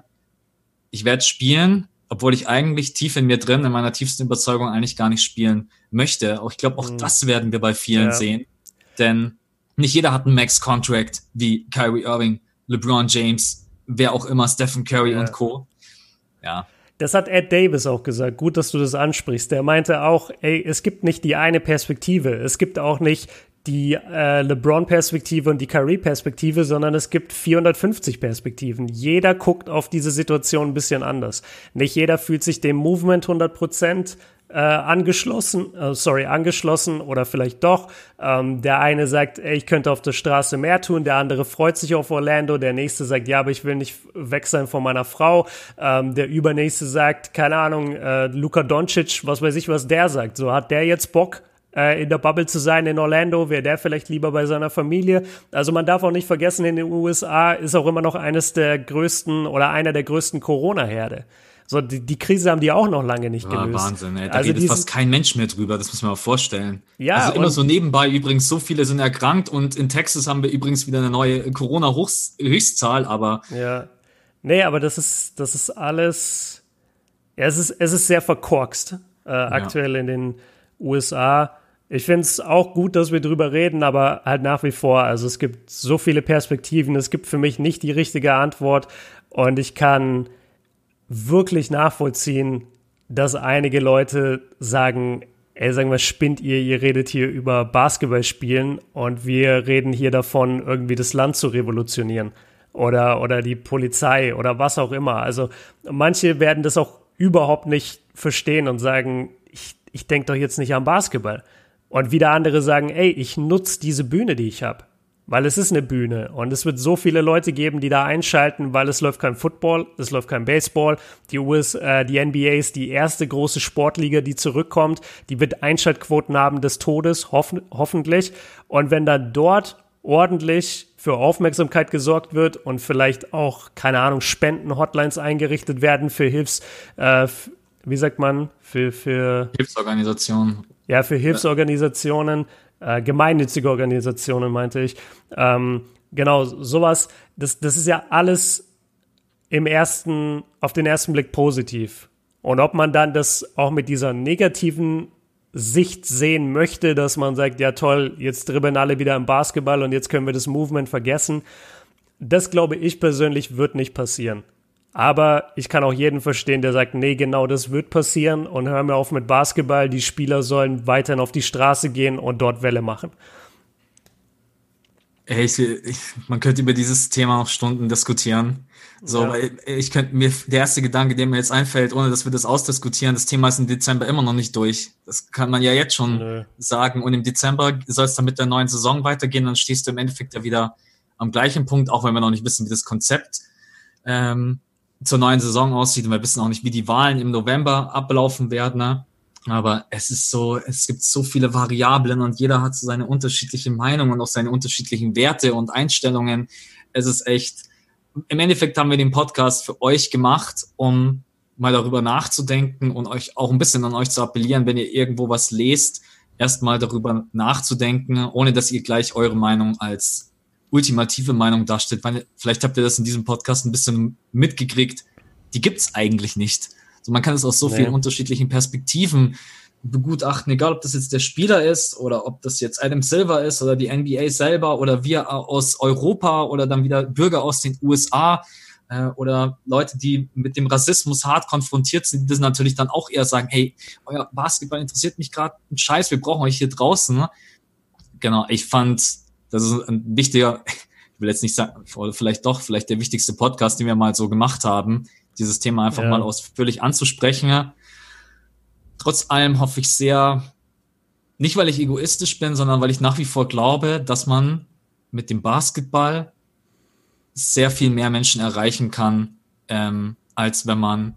ich werde spielen, obwohl ich eigentlich tief in mir drin, in meiner tiefsten Überzeugung eigentlich gar nicht spielen möchte. Auch ich glaube, auch mhm. das werden wir bei vielen ja. sehen. Denn nicht jeder hat einen Max-Contract wie Kyrie Irving, LeBron James, wer auch immer, Stephen Curry ja. und Co. Ja. Das hat Ed Davis auch gesagt. Gut, dass du das ansprichst. Der meinte auch, ey, es gibt nicht die eine Perspektive. Es gibt auch nicht die äh, LeBron-Perspektive und die Curry-Perspektive, sondern es gibt 450 Perspektiven. Jeder guckt auf diese Situation ein bisschen anders. Nicht jeder fühlt sich dem Movement 100 Prozent äh, angeschlossen, äh, sorry, angeschlossen oder vielleicht doch. Ähm, der eine sagt, ey, ich könnte auf der Straße mehr tun, der andere freut sich auf Orlando, der nächste sagt, ja, aber ich will nicht weg sein von meiner Frau. Ähm, der übernächste sagt, keine Ahnung, äh, Luka Doncic, was weiß ich, was der sagt. So hat der jetzt Bock, äh, in der Bubble zu sein in Orlando, wäre der vielleicht lieber bei seiner Familie. Also man darf auch nicht vergessen, in den USA ist auch immer noch eines der größten oder einer der größten Corona-Herde. So, die, die Krise haben die auch noch lange nicht ja, gelöst. Wahnsinn, ey. Da also redet fast kein Mensch mehr drüber, das muss man mal vorstellen. Ja. Also immer so nebenbei übrigens, so viele sind erkrankt und in Texas haben wir übrigens wieder eine neue Corona-Höchstzahl, aber. Ja. Nee, aber das ist, das ist alles, ja, es ist, es ist sehr verkorkst, äh, aktuell ja. in den USA. Ich finde es auch gut, dass wir drüber reden, aber halt nach wie vor, also es gibt so viele Perspektiven, es gibt für mich nicht die richtige Antwort und ich kann, wirklich nachvollziehen, dass einige Leute sagen, ey, sagen wir, spinnt ihr, ihr redet hier über Basketball spielen und wir reden hier davon, irgendwie das Land zu revolutionieren oder, oder die Polizei oder was auch immer. Also manche werden das auch überhaupt nicht verstehen und sagen, ich, ich denke doch jetzt nicht an Basketball. Und wieder andere sagen, ey, ich nutze diese Bühne, die ich habe. Weil es ist eine Bühne und es wird so viele Leute geben, die da einschalten, weil es läuft kein Football, es läuft kein Baseball. Die US, äh, die NBA ist die erste große Sportliga, die zurückkommt. Die wird Einschaltquoten haben des Todes, hoffen, hoffentlich. Und wenn dann dort ordentlich für Aufmerksamkeit gesorgt wird und vielleicht auch, keine Ahnung, Spenden-Hotlines eingerichtet werden für Hilfs, äh, wie sagt man, für, für Hilfsorganisationen. Ja, für Hilfsorganisationen, äh, gemeinnützige Organisationen, meinte ich. Ähm, genau, sowas, das, das ist ja alles im ersten, auf den ersten Blick positiv. Und ob man dann das auch mit dieser negativen Sicht sehen möchte, dass man sagt, ja toll, jetzt dribbeln alle wieder im Basketball und jetzt können wir das Movement vergessen. Das glaube ich persönlich wird nicht passieren. Aber ich kann auch jeden verstehen, der sagt, nee, genau das wird passieren und hör mir auf mit Basketball. Die Spieler sollen weiterhin auf die Straße gehen und dort Welle machen. Hey, ich, ich, man könnte über dieses Thema noch Stunden diskutieren. So, ja. weil ich könnte mir, der erste Gedanke, der mir jetzt einfällt, ohne dass wir das ausdiskutieren, das Thema ist im Dezember immer noch nicht durch. Das kann man ja jetzt schon Nö. sagen. Und im Dezember soll es dann mit der neuen Saison weitergehen, dann stehst du im Endeffekt ja wieder am gleichen Punkt, auch wenn wir noch nicht wissen, wie das Konzept ähm, zur neuen Saison aussieht. Und wir wissen auch nicht, wie die Wahlen im November ablaufen werden. Ne? Aber es ist so, es gibt so viele Variablen und jeder hat so seine unterschiedliche Meinung und auch seine unterschiedlichen Werte und Einstellungen. Es ist echt, im Endeffekt haben wir den Podcast für euch gemacht, um mal darüber nachzudenken und euch auch ein bisschen an euch zu appellieren, wenn ihr irgendwo was lest, erstmal darüber nachzudenken, ohne dass ihr gleich eure Meinung als ultimative Meinung darstellt. Weil vielleicht habt ihr das in diesem Podcast ein bisschen mitgekriegt. Die gibt's eigentlich nicht. So, man kann es aus so nee. vielen unterschiedlichen Perspektiven begutachten, egal ob das jetzt der Spieler ist oder ob das jetzt Adam Silver ist oder die NBA selber oder wir aus Europa oder dann wieder Bürger aus den USA äh, oder Leute, die mit dem Rassismus hart konfrontiert sind, die das natürlich dann auch eher sagen, hey, euer Basketball interessiert mich gerade ein Scheiß, wir brauchen euch hier draußen. Ne? Genau, ich fand, das ist ein wichtiger, ich will jetzt nicht sagen, vielleicht doch, vielleicht der wichtigste Podcast, den wir mal so gemacht haben, dieses Thema einfach ja. mal ausführlich anzusprechen. Trotz allem hoffe ich sehr, nicht weil ich egoistisch bin, sondern weil ich nach wie vor glaube, dass man mit dem Basketball sehr viel mehr Menschen erreichen kann, ähm, als wenn man,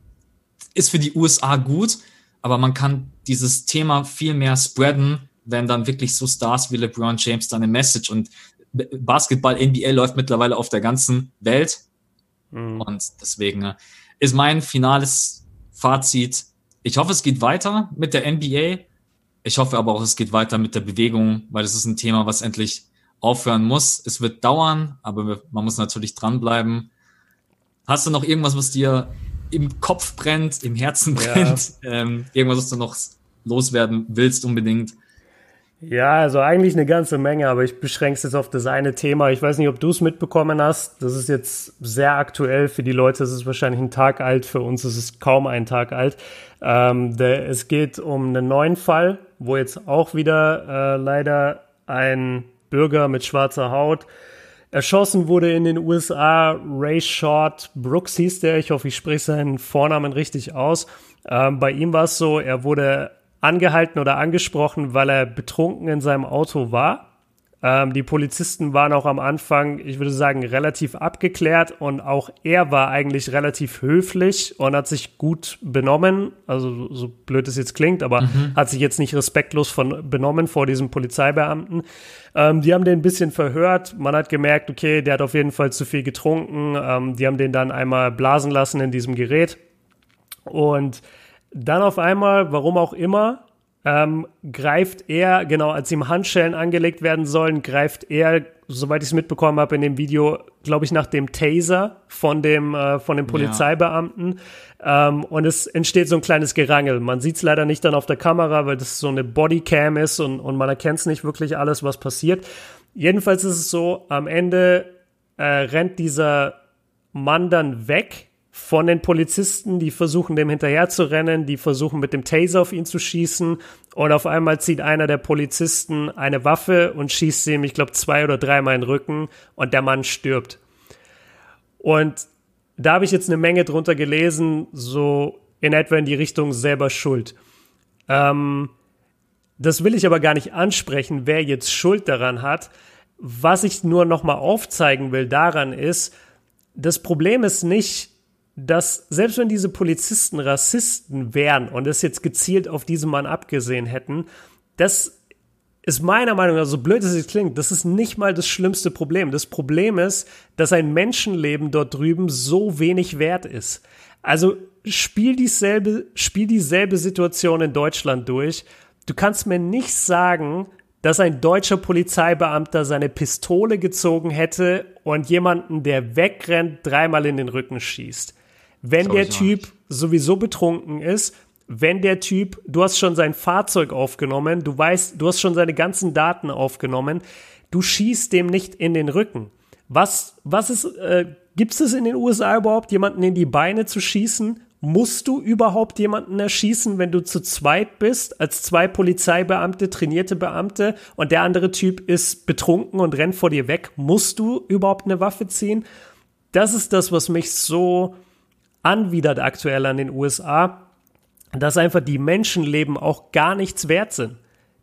ist für die USA gut, aber man kann dieses Thema viel mehr spreaden, wenn dann wirklich so Stars wie LeBron James dann eine Message und Basketball, NBA läuft mittlerweile auf der ganzen Welt. Mhm. Und deswegen äh, ist mein finales Fazit. Ich hoffe, es geht weiter mit der NBA. Ich hoffe aber auch, es geht weiter mit der Bewegung, weil das ist ein Thema, was endlich aufhören muss. Es wird dauern, aber man muss natürlich dranbleiben. Hast du noch irgendwas, was dir im Kopf brennt, im Herzen brennt? Ja. *laughs* Ähm, irgendwas, was du noch loswerden willst unbedingt? Ja, also eigentlich eine ganze Menge, aber ich beschränke es jetzt auf das eine Thema. Ich weiß nicht, ob du es mitbekommen hast. Das ist jetzt sehr aktuell für die Leute. Es ist wahrscheinlich ein Tag alt. Für uns ist es kaum ein Tag alt. Ähm, der, es geht um einen neuen Fall, wo jetzt auch wieder äh, leider ein Bürger mit schwarzer Haut erschossen wurde in den USA. Ray Short Brooks hieß der. Ich hoffe, ich spreche seinen Vornamen richtig aus. Ähm, bei ihm war es so, er wurde angehalten oder angesprochen, weil er betrunken in seinem Auto war. Ähm, die Polizisten waren auch am Anfang, ich würde sagen, relativ abgeklärt und auch er war eigentlich relativ höflich und hat sich gut benommen. Also so blöd es jetzt klingt, aber mhm. hat sich jetzt nicht respektlos von, benommen vor diesem Polizeibeamten. Ähm, die haben den ein bisschen verhört. Man hat gemerkt, okay, der hat auf jeden Fall zu viel getrunken. Ähm, die haben den dann einmal blasen lassen in diesem Gerät. Und dann auf einmal, warum auch immer, ähm, greift er, genau, als ihm Handschellen angelegt werden sollen, greift er, soweit ich es mitbekommen habe in dem Video, glaube ich, nach dem Taser von dem, äh, von dem Polizeibeamten. Ja. Ähm, und es entsteht so ein kleines Gerangel. Man sieht es leider nicht dann auf der Kamera, weil das so eine Bodycam ist und, und man erkennt es nicht wirklich alles, was passiert. Jedenfalls ist es so, am Ende äh, rennt dieser Mann dann weg von den Polizisten, die versuchen dem hinterher zu rennen, die versuchen mit dem Taser auf ihn zu schießen und auf einmal zieht einer der Polizisten eine Waffe und schießt ihm, ich glaube, zwei oder dreimal in den Rücken und der Mann stirbt. Und da habe ich jetzt eine Menge drunter gelesen, so in etwa in die Richtung selber schuld. Ähm, Das will ich aber gar nicht ansprechen, wer jetzt Schuld daran hat. Was ich nur noch mal aufzeigen will daran ist, das Problem ist nicht, dass selbst wenn diese Polizisten Rassisten wären und es jetzt gezielt auf diesen Mann abgesehen hätten, das ist meiner Meinung nach, so blöd es klingt, das ist nicht mal das schlimmste Problem. Das Problem ist, dass ein Menschenleben dort drüben so wenig wert ist. Also spiel dieselbe, spiel dieselbe Situation in Deutschland durch. Du kannst mir nicht sagen, dass ein deutscher Polizeibeamter seine Pistole gezogen hätte und jemanden, der wegrennt, dreimal in den Rücken schießt. Wenn der Typ sowieso betrunken ist, wenn der Typ, du hast schon sein Fahrzeug aufgenommen, du weißt, du hast schon seine ganzen Daten aufgenommen, du schießt dem nicht in den Rücken. Was, was ist, äh, gibt es in den USA überhaupt, jemanden in die Beine zu schießen? Musst du überhaupt jemanden erschießen, wenn du zu zweit bist, als zwei Polizeibeamte, trainierte Beamte und der andere Typ ist betrunken und rennt vor dir weg? Musst du überhaupt eine Waffe ziehen? Das ist das, was mich so anwidert aktuell an den USA dass einfach die Menschenleben auch gar nichts wert sind.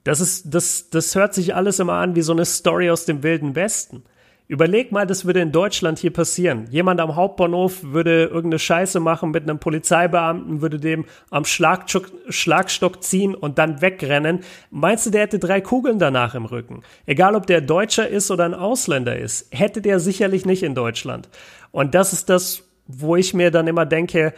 Das ist, das, das hört sich alles immer an wie so eine Story aus dem Wilden Westen. Überleg mal, das würde in Deutschland hier passieren. Jemand am Hauptbahnhof würde irgendeine Scheiße machen mit einem Polizeibeamten, würde dem am Schlagstock, Schlagstock ziehen und dann wegrennen. Meinst du, der hätte drei Kugeln danach im Rücken? Egal, ob der Deutscher ist oder ein Ausländer ist, hätte der sicherlich nicht in Deutschland. Und das ist das, wo ich mir dann immer denke,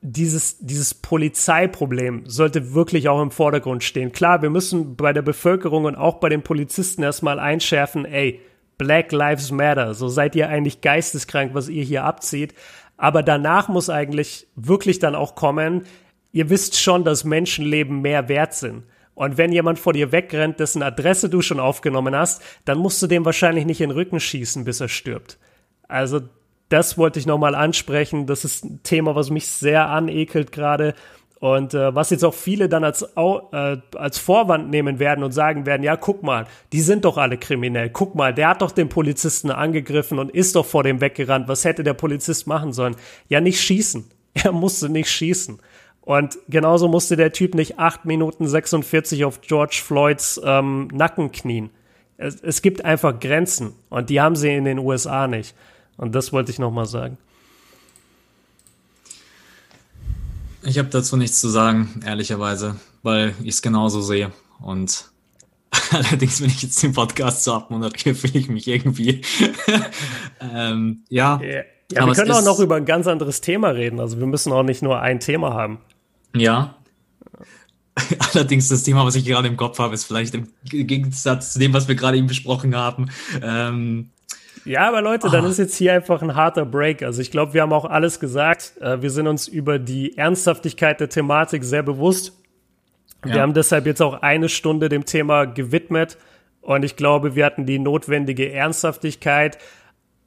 dieses, dieses Polizeiproblem sollte wirklich auch im Vordergrund stehen. Klar, wir müssen bei der Bevölkerung und auch bei den Polizisten erstmal einschärfen, ey, Black Lives Matter, so seid ihr eigentlich geisteskrank, was ihr hier abzieht. Aber danach muss eigentlich wirklich dann auch kommen, ihr wisst schon, dass Menschenleben mehr wert sind. Und wenn jemand vor dir wegrennt, dessen Adresse du schon aufgenommen hast, dann musst du dem wahrscheinlich nicht in den Rücken schießen, bis er stirbt. Also das wollte ich nochmal ansprechen. Das ist ein Thema, was mich sehr anekelt gerade. Und äh, was jetzt auch viele dann als, äh, als Vorwand nehmen werden und sagen werden, ja, guck mal, die sind doch alle kriminell. Guck mal, der hat doch den Polizisten angegriffen und ist doch vor dem weggerannt. Was hätte der Polizist machen sollen? Ja, nicht schießen. *laughs* Er musste nicht schießen. Und genauso musste der Typ nicht 8 Minuten 46 auf George Floyds ähm, Nacken knien. Es, es gibt einfach Grenzen und die haben sie in den USA nicht. Und das wollte ich nochmal sagen. Ich habe dazu nichts zu sagen, ehrlicherweise, weil ich es genauso sehe. Und *laughs* allerdings, wenn ich jetzt den Podcast so abmoderiere, *laughs* fühle ich mich irgendwie. *laughs* ähm, ja. ja. Ja, wir können auch noch über ein ganz anderes Thema reden. Also wir müssen auch nicht nur ein Thema haben. Ja. Allerdings das Thema, was ich gerade im Kopf habe, ist vielleicht im Gegensatz zu dem, was wir gerade eben besprochen haben, ähm, ja, aber Leute, dann oh. ist jetzt hier einfach ein harter Break. Also ich glaube, wir haben auch alles gesagt. Äh, wir sind uns über die Ernsthaftigkeit der Thematik sehr bewusst. Wir haben deshalb jetzt auch eine Stunde dem Thema gewidmet. Und ich glaube, wir hatten die notwendige Ernsthaftigkeit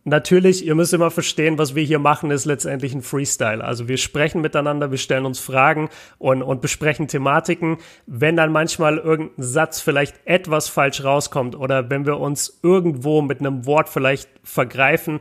natürlich, ihr müsst immer verstehen, was wir hier machen, ist letztendlich ein Freestyle. Also wir sprechen miteinander, wir stellen uns Fragen und, und besprechen Thematiken. Wenn dann manchmal irgendein Satz vielleicht etwas falsch rauskommt oder wenn wir uns irgendwo mit einem Wort vielleicht vergreifen,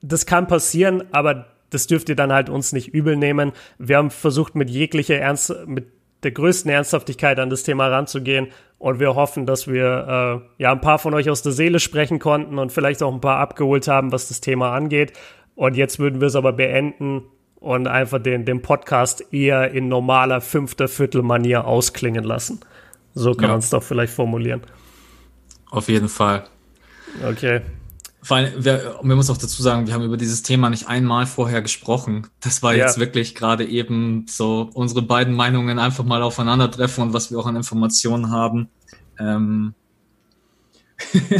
das kann passieren, aber das dürft ihr dann halt uns nicht übel nehmen. Wir haben versucht, mit jeglicher Ernst, mit der größten Ernsthaftigkeit an das Thema ranzugehen und wir hoffen, dass wir äh, ja ein paar von euch aus der Seele sprechen konnten und vielleicht auch ein paar abgeholt haben, was das Thema angeht. Und jetzt würden wir es aber beenden und einfach den, den Podcast eher in normaler fünfter Viertelmanier ausklingen lassen. So kann ja. man es doch vielleicht formulieren. Auf jeden Fall. Okay. Vor allem, wir, wir muss auch dazu sagen, wir haben über dieses Thema nicht einmal vorher gesprochen. Das war jetzt ja. wirklich gerade eben so unsere beiden Meinungen einfach mal aufeinandertreffen und was wir auch an Informationen haben. Ähm *laughs*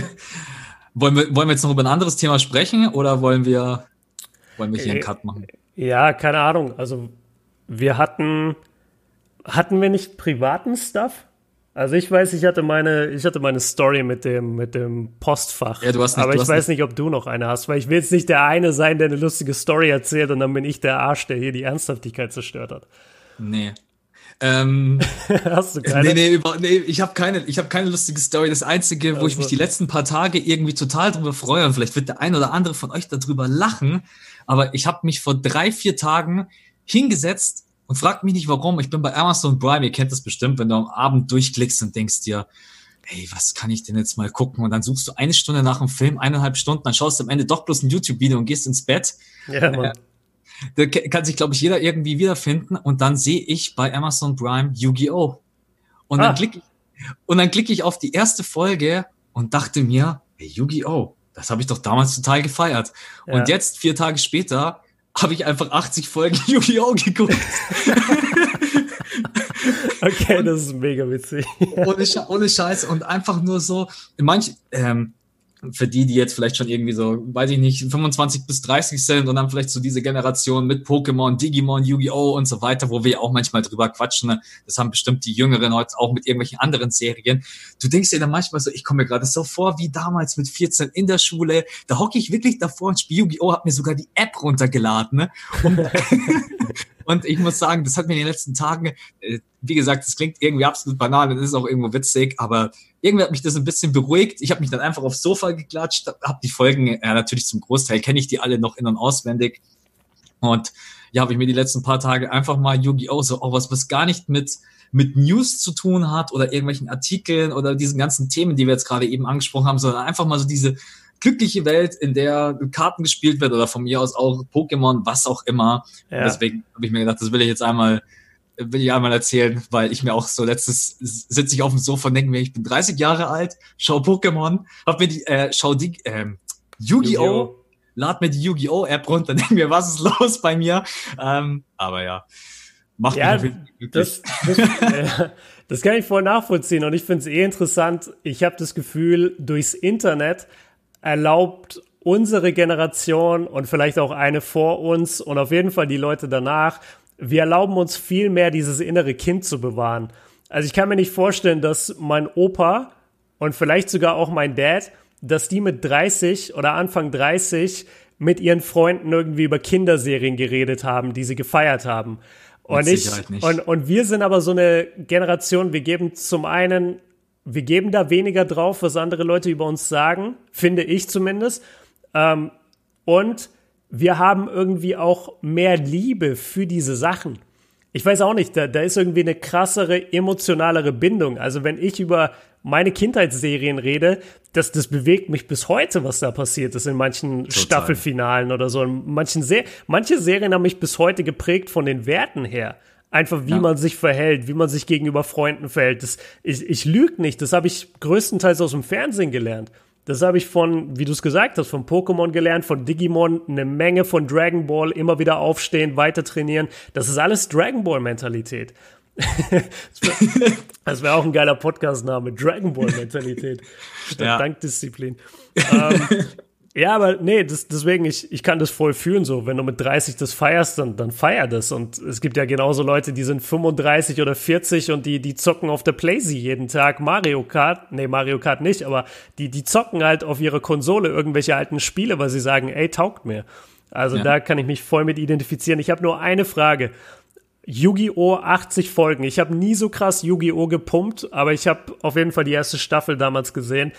wollen, wir, wollen wir jetzt noch über ein anderes Thema sprechen oder wollen wir, wollen wir hier einen äh, Cut machen? Ja, keine Ahnung. Also wir hatten, hatten wir nicht privaten Stuff? Also ich weiß, ich hatte meine, ich hatte meine Story mit dem, mit dem Postfach. Ja, du hast nicht, aber ich weiß nicht. nicht, ob du noch eine hast, weil ich will jetzt nicht der eine sein, der eine lustige Story erzählt und dann bin ich der Arsch, der hier die Ernsthaftigkeit zerstört hat. Nee. Ähm, *laughs* Hast du keine? Nee, nee, über, nee ich habe keine, ich hab keine lustige Story. Das Einzige, wo also. ich mich die letzten paar Tage irgendwie total drüber freue, und vielleicht wird der ein oder andere von euch darüber lachen, aber ich habe mich vor drei, vier Tagen hingesetzt Und frag mich nicht warum. Ich bin bei Amazon Prime, ihr kennt das bestimmt, wenn du am Abend durchklickst und denkst dir, ey, was kann ich denn jetzt mal gucken? Und dann suchst du eine Stunde nach dem Film, eineinhalb Stunden, dann schaust du am Ende doch bloß ein YouTube-Video und gehst ins Bett. Ja, Mann. Äh, da kann sich, glaube ich, jeder irgendwie wiederfinden. Und dann sehe ich bei Amazon Prime Yu-Gi-Oh! Und dann ah. klicke und dann klicke ich auf die erste Folge und dachte mir, hey, Yu-Gi-Oh! Das habe ich doch damals total gefeiert. Ja. Und jetzt, vier Tage später, habe ich einfach 80 Folgen Yu-Gi-Oh! geguckt. okay, das ist mega witzig. ohne, ohne Scheiß und einfach nur so, manch, ähm, für die, die jetzt vielleicht schon irgendwie so, weiß ich nicht, 25 bis 30 sind und dann vielleicht so diese Generation mit Pokémon, Digimon, Yu-Gi-Oh! und so weiter, wo wir auch manchmal drüber quatschen. Ne? Das haben bestimmt die Jüngeren heute auch mit irgendwelchen anderen Serien. Du denkst dir dann manchmal so, ich komme mir gerade so vor wie damals mit 14 in der Schule. Da hocke ich wirklich davor und spiele Yu-Gi-Oh! hab mir sogar die App runtergeladen. Ne? Und, *laughs* und ich muss sagen, das hat mir in den letzten Tagen, äh, wie gesagt, das klingt irgendwie absolut banal das ist auch irgendwo witzig, aber irgendwie hat mich das ein bisschen beruhigt. Ich habe mich dann einfach aufs Sofa geklatscht, habe die Folgen, ja natürlich zum Großteil kenne ich die alle noch in- und auswendig. Und ja, habe ich mir die letzten paar Tage einfach mal Yu-Gi-Oh! so auch was, was gar nicht mit mit News zu tun hat oder irgendwelchen Artikeln oder diesen ganzen Themen, die wir jetzt gerade eben angesprochen haben, sondern einfach mal so diese glückliche Welt, in der Karten gespielt wird oder von mir aus auch Pokémon, was auch immer. Ja. Deswegen habe ich mir gedacht, das will ich jetzt einmal will ich einmal erzählen, weil ich mir auch so letztes sitze ich auf dem Sofa und denke mir, ich bin 30 Jahre alt, schau Pokémon, hab mir die, äh, schau die, ähm, Yu-Gi-Oh! Yu lad mir die Yu-Gi-Oh! App runter, *laughs* denke mir, was ist los bei mir? Ähm, aber ja, macht ja, mich das, das, äh, das kann ich voll nachvollziehen und ich finde es eh interessant. Ich habe das Gefühl, durchs Internet erlaubt unsere Generation und vielleicht auch eine vor uns und auf jeden Fall die Leute danach wir erlauben uns viel mehr, dieses innere Kind zu bewahren. Also ich kann mir nicht vorstellen, dass mein Opa und vielleicht sogar auch mein Dad, dass die mit 30 oder Anfang 30 mit ihren Freunden irgendwie über Kinderserien geredet haben, die sie gefeiert haben. Und ich, und, und wir sind aber so eine Generation, wir geben zum einen, wir geben da weniger drauf, was andere Leute über uns sagen, finde ich zumindest. Ähm, und wir haben irgendwie auch mehr Liebe für diese Sachen. Ich weiß auch nicht, da, da ist irgendwie eine krassere, emotionalere Bindung. Also wenn ich über meine Kindheitsserien rede, das, das bewegt mich bis heute, was da passiert ist in manchen Total. Staffelfinalen oder so. In manchen Se manche Serien haben mich bis heute geprägt von den Werten her. Einfach wie ja. man sich verhält, wie man sich gegenüber Freunden verhält. Das, ich, ich lüge nicht, das habe ich größtenteils aus dem Fernsehen gelernt. Das habe ich von, wie du es gesagt hast, von Pokémon gelernt, von Digimon, eine Menge von Dragon Ball, immer wieder aufstehen, weiter trainieren. Das ist alles Dragon Ball Mentalität. *laughs* das wäre wär auch ein geiler Podcast-Name, Dragon Ball Mentalität statt ja. Dankdisziplin. *laughs* ähm, ja, aber nee, das, deswegen, ich, ich kann das voll fühlen so. Wenn du mit 30 das feierst, dann, dann feier das. Und es gibt ja genauso Leute, die sind 35 oder 40 und die, die zocken auf der Playsee jeden Tag Mario Kart. Nee, Mario Kart nicht, aber die, die zocken halt auf ihrer Konsole irgendwelche alten Spiele, weil sie sagen, ey, taugt mir. Also ja. da kann ich mich voll mit identifizieren. Ich habe nur eine Frage. Yu-Gi-Oh! 80 Folgen. Ich habe nie so krass Yu-Gi-Oh! gepumpt, aber ich habe auf jeden Fall die erste Staffel damals gesehen.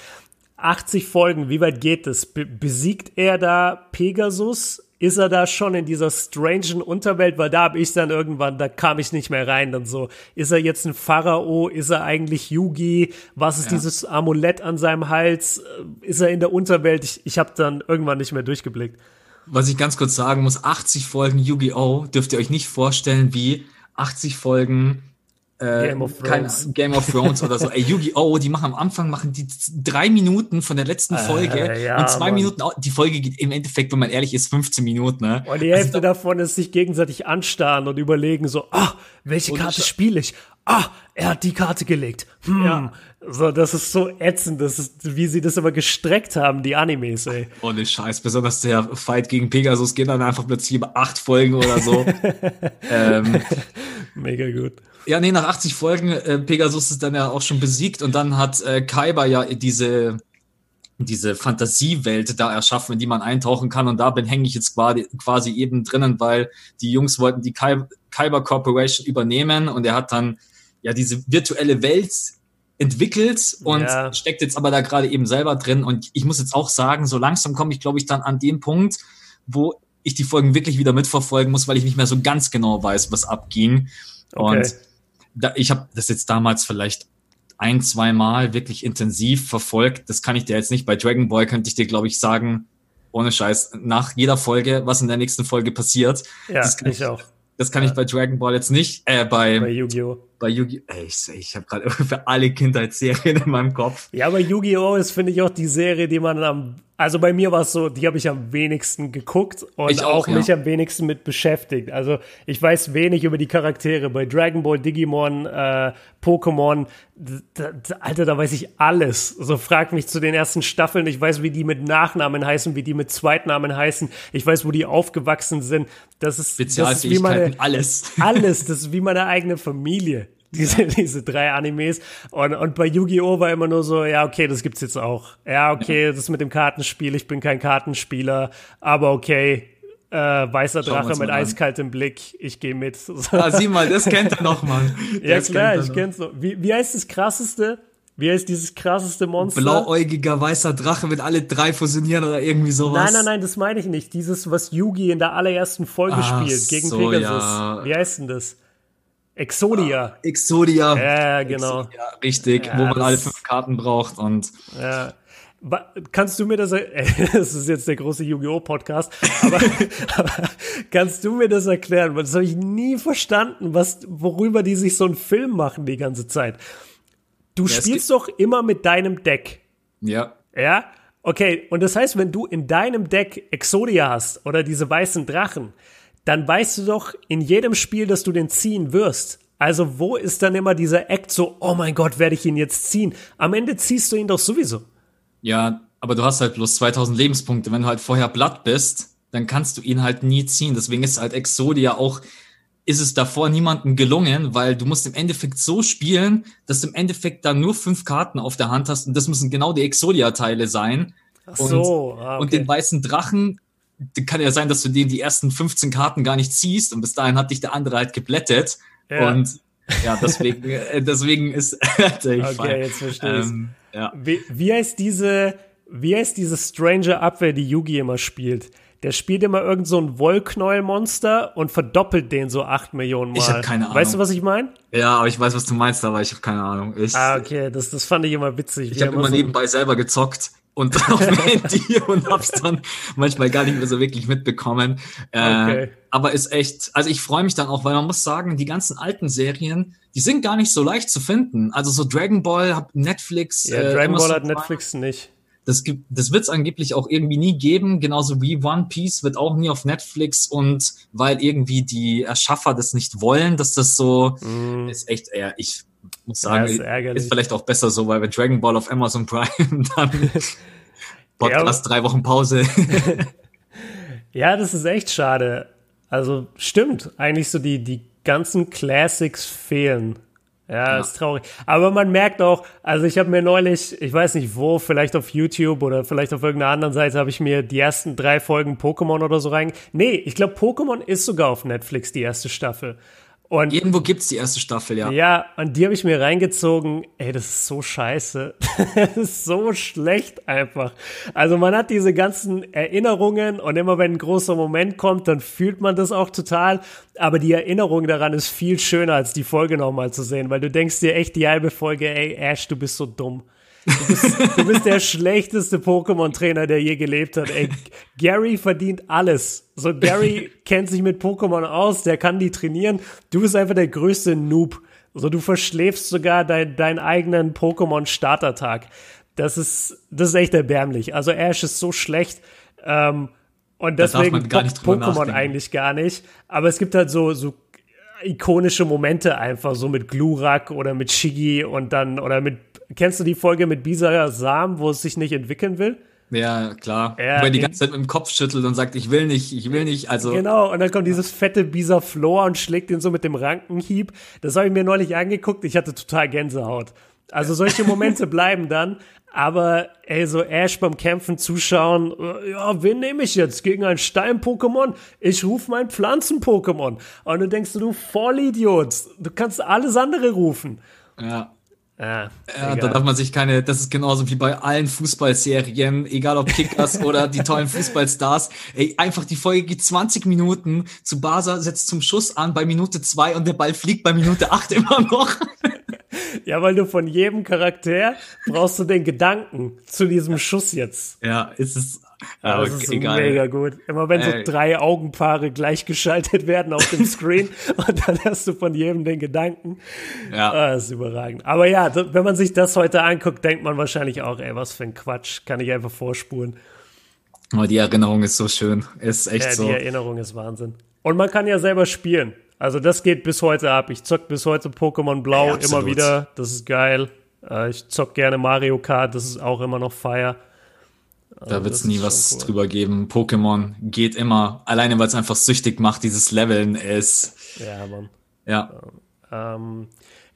80 Folgen, wie weit geht es? Be besiegt er da Pegasus? Ist er da schon in dieser strangen Unterwelt? Weil da habe ich dann irgendwann, da kam ich nicht mehr rein. Dann so, ist er jetzt ein Pharao? Ist er eigentlich Yugi? Was ist ja. dieses Amulett an seinem Hals? Ist er in der Unterwelt? Ich, ich habe dann irgendwann nicht mehr durchgeblickt. Was ich ganz kurz sagen muss, 80 Folgen Yu-Gi-Oh! dürft ihr euch nicht vorstellen wie 80 Folgen äh, Game of Thrones. Kein, Game of Thrones oder so. Ey, Yu-Gi-Oh! Die machen am Anfang machen die drei Minuten von der letzten äh, Folge äh, ja, und zwei Mann. Minuten. Die Folge geht im Endeffekt, wenn man ehrlich ist, 15 Minuten. Ne? Und die Hälfte also, davon ist sich gegenseitig anstarren und überlegen so, ah, welche Karte spiele ich? Ah, er hat die Karte gelegt. Hm. Ja. So, das ist so ätzend, das ist, wie sie das immer gestreckt haben, die Animes, ey. Ohne Scheiß, besonders der Fight gegen Pegasus geht dann einfach plötzlich über acht Folgen oder so. *laughs* ähm, Mega gut. Ja, nee, nach 80 Folgen, äh, Pegasus ist dann ja auch schon besiegt und dann hat äh, Kaiba ja diese, diese Fantasiewelt da erschaffen, in die man eintauchen kann und da bin hänge ich jetzt quasi, quasi eben drinnen, weil die Jungs wollten die Kaiba Corporation übernehmen und er hat dann ja diese virtuelle Welt entwickelt und ja. steckt jetzt aber da gerade eben selber drin und ich muss jetzt auch sagen, so langsam komme ich glaube ich dann an dem Punkt, wo ich die Folgen wirklich wieder mitverfolgen muss, weil ich nicht mehr so ganz genau weiß, was abging. Okay. Und da, ich habe das jetzt damals vielleicht ein, zwei Mal wirklich intensiv verfolgt. Das kann ich dir jetzt nicht. Bei Dragon Ball könnte ich dir, glaube ich, sagen, ohne Scheiß, nach jeder Folge, was in der nächsten Folge passiert. Ja, das kann ich, auch. Das kann ja. ich bei Dragon Ball jetzt nicht. Äh, bei, bei Yu-Gi-Oh! Bei Yu-Gi-Oh! Ich, ich habe gerade *laughs* für alle Kindheitsserien in meinem Kopf. Ja, aber Yu-Gi-Oh! ist, finde ich, auch die Serie, die man am also bei mir war es so, die habe ich am wenigsten geguckt und ich auch, auch mich ja. am wenigsten mit beschäftigt. Also ich weiß wenig über die Charaktere. Bei Dragon Ball, Digimon, äh, Pokémon, Alter, da weiß ich alles. So frag mich zu den ersten Staffeln. Ich weiß, wie die mit Nachnamen heißen, wie die mit Zweitnamen heißen. Ich weiß, wo die aufgewachsen sind. Das ist, das ist wie meine, alles. Alles. Das ist wie meine eigene Familie diese, diese drei Animes. Und, und bei Yu-Gi-Oh! war immer nur so, ja, okay, das gibt's jetzt auch. Ja, okay, ja. das mit dem Kartenspiel, ich bin kein Kartenspieler, aber okay, äh, weißer Drache mit eiskaltem Blick, ich gehe mit. *laughs* Ah, sieh mal, das kennt er noch, Mann. *laughs* ja, klar, kennt ich kenn's noch. Wie, wie heißt das krasseste? Wie heißt dieses krasseste Monster? Blauäugiger weißer Drache mit alle drei fusionieren oder irgendwie sowas. Nein, nein, nein, das meine ich nicht. Dieses, was Yugi in der allerersten Folge Ach, spielt gegen so, Pegasus. Ja. Wie heißt denn das? Exodia. Ah, Exodia. Ja, genau. Exodia, richtig, ja, wo man alle fünf Karten braucht und. Ja. Kannst du mir das, *laughs* das ist jetzt der große Yu-Gi-Oh! Podcast, aber, *laughs* aber, kannst du mir das erklären? Das habe ich nie verstanden, was, worüber die sich so einen Film machen die ganze Zeit. Du ja, spielst doch immer mit deinem Deck. Ja. Ja? Okay, und das heißt, wenn du in deinem Deck Exodia hast oder diese weißen Drachen, dann weißt du doch in jedem Spiel, dass du den ziehen wirst. Also wo ist dann immer dieser Act so, oh mein Gott, werde ich ihn jetzt ziehen? Am Ende ziehst du ihn doch sowieso. Ja, aber du hast halt bloß 2000 Lebenspunkte. Wenn du halt vorher blatt bist, dann kannst du ihn halt nie ziehen. Deswegen ist halt Exodia auch, ist es davor niemandem gelungen, weil du musst im Endeffekt so spielen, dass du im Endeffekt dann nur fünf Karten auf der Hand hast und das müssen genau die Exodia-Teile sein. Ach so, und, ah, okay. und den weißen Drachen kann ja sein, dass du den die ersten 15 Karten gar nicht ziehst und bis dahin hat dich der andere halt geblättet. Ja. Und ja, deswegen, *laughs* äh, deswegen ist *laughs* Okay, Fall. jetzt verstehe ich. Ähm, ja. wie, wie heißt diese, wie heißt diese Stranger Abwehr, die Yugi immer spielt? Der spielt immer irgend so ein Wollknäuelmonster und verdoppelt den so acht Millionen Mal. Ich habe keine Ahnung. Weißt du, was ich meine? Ja, aber ich weiß, was du meinst, aber ich habe keine Ahnung. Ich, ah, okay, das, das fand ich immer witzig. Ich habe immer so nebenbei selber gezockt und *laughs* auf dem Handy und hab's dann manchmal gar nicht mehr so wirklich mitbekommen. Äh, okay. Aber ist echt, also ich freue mich dann auch, weil man muss sagen, die ganzen alten Serien, die sind gar nicht so leicht zu finden. Also so Dragon Ball hat Netflix. Ja, äh, Dragon Ball hat Netflix nicht. Das gibt, das wird's angeblich auch irgendwie nie geben, genauso wie One Piece wird auch nie auf Netflix und weil irgendwie die Erschaffer das nicht wollen, dass das so mm. ist echt eher, ich muss sagen, ja, ist, ist, vielleicht auch besser so, weil wenn Dragon Ball auf Amazon *laughs* Prime dann *laughs* Podcast ja. drei Wochen Pause. *laughs* ja, das ist echt schade. Also stimmt, eigentlich so die, die ganzen Classics fehlen. Ja, ja, ist traurig. Aber man merkt auch, also ich habe mir neulich, ich weiß nicht wo, vielleicht auf YouTube oder vielleicht auf irgendeiner anderen Seite, habe ich mir die ersten drei Folgen Pokémon oder so rein. Nee, ich glaube, Pokémon ist sogar auf Netflix, die erste Staffel. Und Irgendwo gibt's die erste Staffel, ja. Ja, und die habe ich mir reingezogen. Ey, das ist so scheiße. *laughs* das ist so schlecht einfach. Also man hat diese ganzen Erinnerungen und immer wenn ein großer Moment kommt, dann fühlt man das auch total. Aber die Erinnerung daran ist viel schöner, als die Folge nochmal zu sehen, weil du denkst dir echt die halbe Folge, ey, Ash, du bist so dumm. Du bist, du bist der schlechteste Pokémon-Trainer, der je gelebt hat. Ey, Gary verdient alles. So, Gary *laughs* kennt sich mit Pokémon aus, der kann die trainieren. Du bist einfach der größte Noob. So, du verschläfst sogar dein, deinen eigenen Pokémon-Startertag. Das ist, das ist echt erbärmlich. Also Ash ist so schlecht. Ähm, und deswegen Pokémon eigentlich gar nicht. Aber es gibt halt so, so ikonische Momente einfach, so mit Glurak oder mit Shiggy und dann, oder mit Kennst du die Folge mit Bisa Sam, wo es sich nicht entwickeln will? Ja, klar. Ja, Wo er die ganze Zeit mit dem Kopf schüttelt und sagt, ich will nicht, ich will nicht, also. Genau, und dann kommt dieses fette Bisa Flor und schlägt ihn so mit dem Rankenhieb. Das habe ich mir neulich angeguckt, ich hatte total Gänsehaut. Also solche Momente *laughs* bleiben dann, aber ey, so Ash beim Kämpfen zuschauen, äh, ja, wen nehme ich jetzt gegen ein Stein-Pokémon? Ich rufe mein Pflanzen-Pokémon. Und du denkst, du Vollidiot, du kannst alles andere rufen. Ja. Ja, ja da darf man sich keine, das ist genauso wie bei allen Fußballserien, egal ob Kickers *laughs* oder die tollen Fußballstars. Ey, einfach die Folge geht 20 Minuten, zu Basa setzt zum Schuss an bei Minute zwei und der Ball fliegt bei Minute acht immer noch. *laughs* Ja, weil du von jedem Charakter brauchst du den Gedanken zu diesem Schuss jetzt. Ja, ist es ja, das ist egal. mega gut. Immer wenn so drei Augenpaare gleichgeschaltet werden auf dem *laughs* Screen und dann hast du von jedem den Gedanken. Ja. Ah, das ist überragend. Aber ja, wenn man sich das heute anguckt, denkt man wahrscheinlich auch, ey, was für ein Quatsch. Kann ich einfach vorspulen. Aber die Erinnerung ist so schön. Ist echt ja, so. Die Erinnerung ist Wahnsinn. Und man kann ja selber spielen. Also das geht bis heute ab. Ich zock bis heute Pokémon Blau ja, immer wieder. Das ist geil. Äh, ich zock gerne Mario Kart. Das ist auch immer noch Fire. Da also wird es nie was cool. drüber geben. Pokémon geht immer, alleine weil es einfach süchtig macht, dieses Leveln ist. Ja, Mann. Ja. Ähm,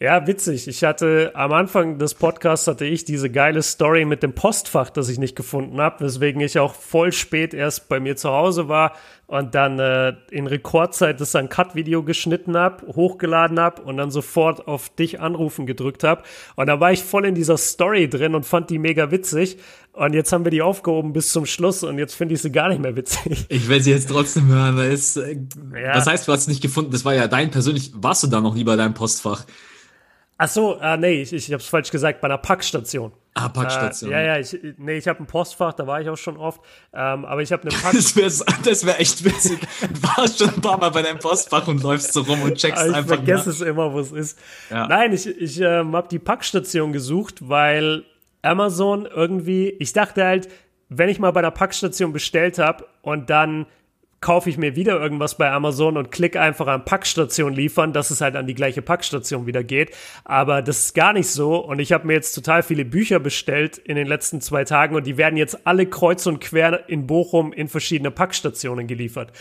ja, witzig. Ich hatte am Anfang des Podcasts hatte ich diese geile Story mit dem Postfach, das ich nicht gefunden habe, weswegen ich auch voll spät erst bei mir zu Hause war und dann äh, in Rekordzeit das ein Cut-Video geschnitten habe, hochgeladen habe und dann sofort auf dich anrufen gedrückt habe. Und da war ich voll in dieser Story drin und fand die mega witzig. Und jetzt haben wir die aufgehoben bis zum Schluss und jetzt finde ich sie gar nicht mehr witzig. *laughs* Ich will sie jetzt trotzdem hören. Ist, äh, ja. Das heißt, du hast nicht gefunden. Das war ja dein persönlich. Warst du da noch nie bei deinem Postfach? Ach so, äh, nee, ich, ich habe es falsch gesagt, bei einer Packstation. Ah, Packstation. Äh, ja, ja, ich, nee, ich habe ein Postfach, da war ich auch schon oft. Ähm, aber ich habe eine *laughs* Packstation. das wäre das wär echt witzig. Du warst schon ein paar Mal bei deinem Postfach und läufst so rum und checkst ich einfach. Ich vergesse es immer, wo es ist. Ja. Nein, ich, ich ähm, habe die Packstation gesucht, weil Amazon irgendwie, ich dachte halt, wenn ich mal bei einer Packstation bestellt habe und dann kaufe ich mir wieder irgendwas bei Amazon und klicke einfach an Packstation liefern, dass es halt an die gleiche Packstation wieder geht. Aber das ist gar nicht so. Und ich habe mir jetzt total viele Bücher bestellt in den letzten zwei Tagen und die werden jetzt alle kreuz und quer in Bochum in verschiedene Packstationen geliefert.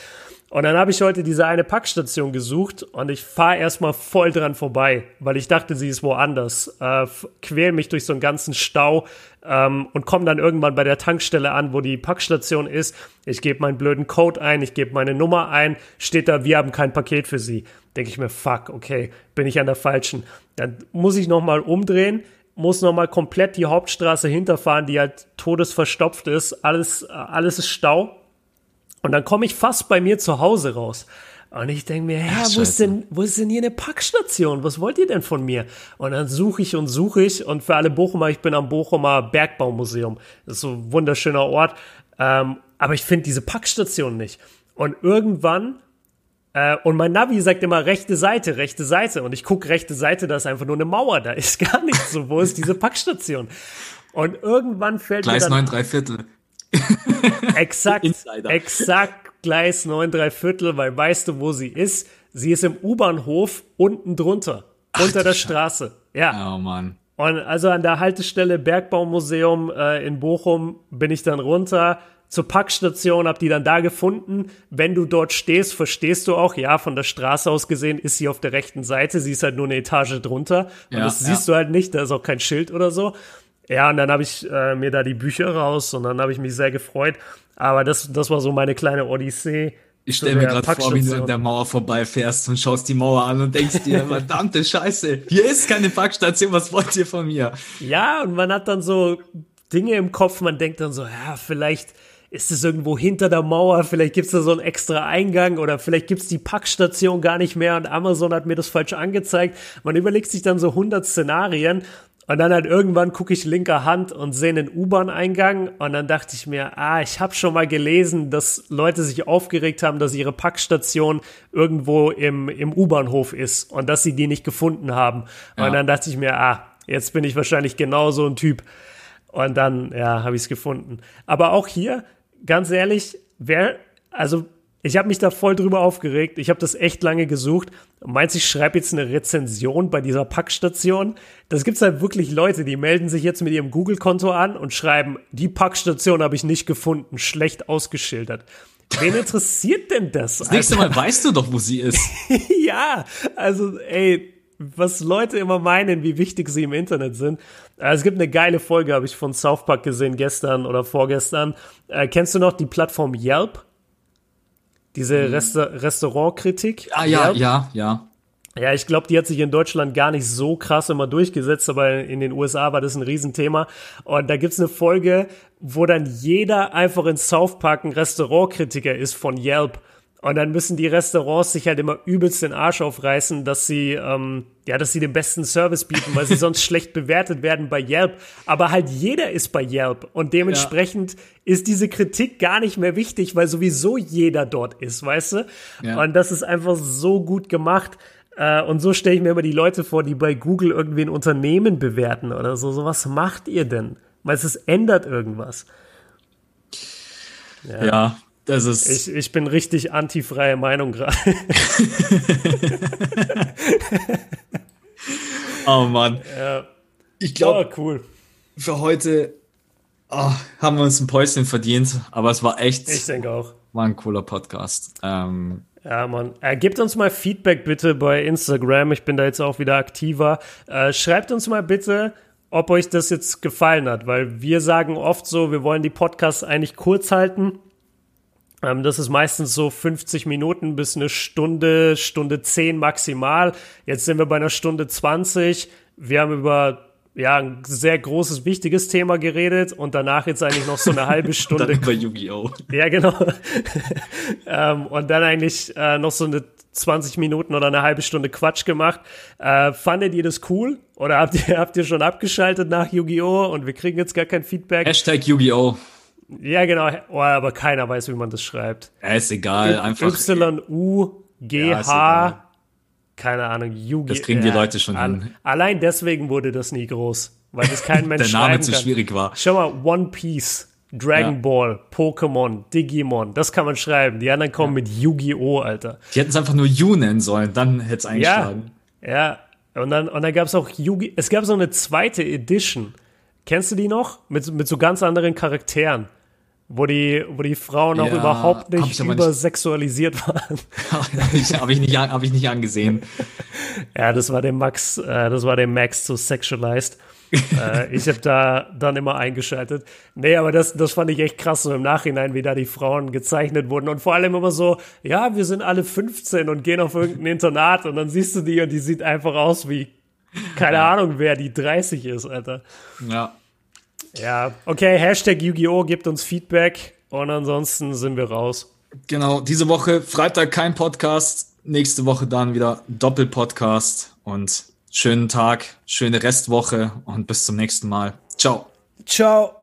Und dann habe ich heute diese eine Packstation gesucht und ich fahre erstmal voll dran vorbei, weil ich dachte, sie ist woanders. Äh, quäl mich durch so einen ganzen Stau ähm, und komme dann irgendwann bei der Tankstelle an, wo die Packstation ist. Ich gebe meinen blöden Code ein, ich gebe meine Nummer ein, steht da, wir haben kein Paket für Sie. Denke ich mir, fuck, okay, bin ich an der falschen. Dann muss ich nochmal umdrehen, muss nochmal komplett die Hauptstraße hinterfahren, die halt todesverstopft ist. Alles, alles ist Stau und dann komme ich fast bei mir zu Hause raus. Und ich denke mir, ja, wo ist, denn, wo ist denn hier eine Packstation? Was wollt ihr denn von mir? Und dann suche ich und suche ich. Und für alle Bochumer, ich bin am Bochumer Bergbaumuseum. Das ist so ein wunderschöner Ort. Ähm, aber ich finde diese Packstation nicht. Und irgendwann, äh, und mein Navi sagt immer rechte Seite, rechte Seite. Und ich gucke rechte Seite, da ist einfach nur eine Mauer, da ist *laughs* gar nichts. So, wo ist diese Packstation? Und irgendwann fällt Gleis mir dann... 9, 3 Viertel. exakt, exakt Gleis 9, 3 Viertel, weil weißt du, wo sie ist? Sie ist im U-Bahnhof unten drunter, Ach, unter der Straße. Ja. Oh Mann. Und also an der Haltestelle Bergbaumuseum äh, in Bochum bin ich dann runter zur Packstation, hab die dann da gefunden. Wenn du dort stehst, verstehst du auch, ja, von der Straße aus gesehen ist sie auf der rechten Seite, sie ist halt nur eine Etage drunter. Und ja, das siehst ja. du halt nicht, da ist auch kein Schild oder so. Ja, und dann habe ich äh, mir da die Bücher raus und dann habe ich mich sehr gefreut. Aber das, das war so meine kleine Odyssee. Ich stelle mir gerade vor, wie du an der Mauer vorbeifährst und schaust die Mauer an und denkst dir, *laughs* verdammte Scheiße, hier ist keine Packstation, was wollt ihr von mir? Ja, und man hat dann so Dinge im Kopf, man denkt dann so, ja, vielleicht ist es irgendwo hinter der Mauer, vielleicht gibt es da so einen extra Eingang oder vielleicht gibt es die Packstation gar nicht mehr und Amazon hat mir das falsch angezeigt. Man überlegt sich dann so 100 Szenarien und dann halt irgendwann gucke ich linker Hand und sehe einen U-Bahn-Eingang und dann dachte ich mir, ah, ich habe schon mal gelesen, dass Leute sich aufgeregt haben, dass ihre Packstation irgendwo im, im U-Bahnhof ist und dass sie die nicht gefunden haben. Ja. Und dann dachte ich mir, ah, jetzt bin ich wahrscheinlich genau so ein Typ. Und dann, ja, habe ich es gefunden. Aber auch hier, ganz ehrlich, wer, also ich habe mich da voll drüber aufgeregt. Ich habe das echt lange gesucht. Meinst du, ich schreibe jetzt eine Rezension bei dieser Packstation? Das gibt's halt wirklich Leute, die melden sich jetzt mit ihrem Google-Konto an und schreiben, die Packstation habe ich nicht gefunden, schlecht ausgeschildert. Wen interessiert denn das? Das nächste Mal weißt du doch, wo sie ist. *laughs* ja, also ey, was Leute immer meinen, wie wichtig sie im Internet sind. Äh, es gibt eine geile Folge, habe ich von South Park gesehen gestern oder vorgestern. Äh, kennst du noch die Plattform Yelp? Diese mhm. Resta Restaurantkritik. Ah ja, ja, ja. Ja, ich glaube, die hat sich in Deutschland gar nicht so krass immer durchgesetzt, aber in den USA war das ein Riesenthema. Und da gibt's eine Folge, wo dann jeder einfach in South Park ein Restaurantkritiker ist von Yelp. Und dann müssen die Restaurants sich halt immer übelst den Arsch aufreißen, dass sie, ähm, ja, dass sie den besten Service bieten, weil sie *laughs* sonst schlecht bewertet werden bei Yelp. Aber halt jeder ist bei Yelp und dementsprechend ja. ist diese Kritik gar nicht mehr wichtig, weil sowieso jeder dort ist, weißt du? Ja. Und das ist einfach so gut gemacht. Äh, und so stelle ich mir immer die Leute vor, die bei Google irgendwie ein Unternehmen bewerten oder so. So was macht ihr denn? Weil es ändert irgendwas. Ja. ja. Das ist ich, ich bin richtig anti-freie Meinung gerade. *laughs* oh Mann. Ja. Ich glaube, oh, cool. für heute oh, haben wir uns ein Päuschen verdient, aber es war echt. Ich denke auch. War ein cooler Podcast. Ähm, ja, Mann. Äh, gebt uns mal Feedback bitte bei Instagram. Ich bin da jetzt auch wieder aktiver. Äh, schreibt uns mal bitte, ob euch das jetzt gefallen hat, weil wir sagen oft so, wir wollen die Podcasts eigentlich kurz halten. Ähm, das ist meistens so 50 Minuten bis eine Stunde, Stunde 10 maximal. Jetzt sind wir bei einer Stunde 20. Wir haben über ja, ein sehr großes, wichtiges Thema geredet und danach jetzt eigentlich noch so eine halbe *laughs* Stunde. dann über Yu-Gi-Oh! *laughs* Ja, genau. *laughs* ähm, und dann eigentlich äh, noch so eine 20 Minuten oder eine halbe Stunde Quatsch gemacht. Äh, fandet ihr das cool? Oder habt ihr, habt ihr schon abgeschaltet nach Yu-Gi-Oh! und wir kriegen jetzt gar kein Feedback? Hashtag Yu-Gi-Oh! Ja, genau. Oh, aber keiner weiß, wie man das schreibt. Ja, ist egal. Einfach. Y-U-G-H. Ja, keine Ahnung. Yu das kriegen die Leute schon hin. Allein deswegen wurde das nie groß. Weil das kein *laughs* Mensch Der Name zu schwierig war. Schau mal, One Piece. Dragon ja. Ball, Pokémon, Digimon, das kann man schreiben. Die anderen kommen ja. mit Yu-Gi-Oh, Alter. Die hätten es einfach nur Yu nennen sollen, dann hätte es eingeschlagen. Ja, ja. Und dann, und dann gab es auch Yu-Gi, es gab so eine zweite Edition. Kennst du die noch? Mit, mit so ganz anderen Charakteren wo die, wo die Frauen ja, auch überhaupt nicht übersexualisiert waren. Habe *laughs* ich, hab ich, nicht, hab ich nicht angesehen. ja, das war dem Max, äh, das war dem Max zu sexualized. äh, ich habe da dann immer eingeschaltet. Nee, aber das, das fand ich echt krass so im Nachhinein, wie da die Frauen gezeichnet wurden. Und vor allem immer so, ja, wir sind alle 15 und gehen auf irgendein Internat und dann siehst du die und die sieht einfach aus wie, keine Ahnung, wer die 30 ist, Alter. Ja. Ja, okay, Hashtag Yu-Gi-Oh! gibt uns Feedback und ansonsten sind wir raus. Genau, diese Woche Freitag kein Podcast, nächste Woche dann wieder Doppelpodcast und schönen Tag, schöne Restwoche und bis zum nächsten Mal. Ciao. Ciao.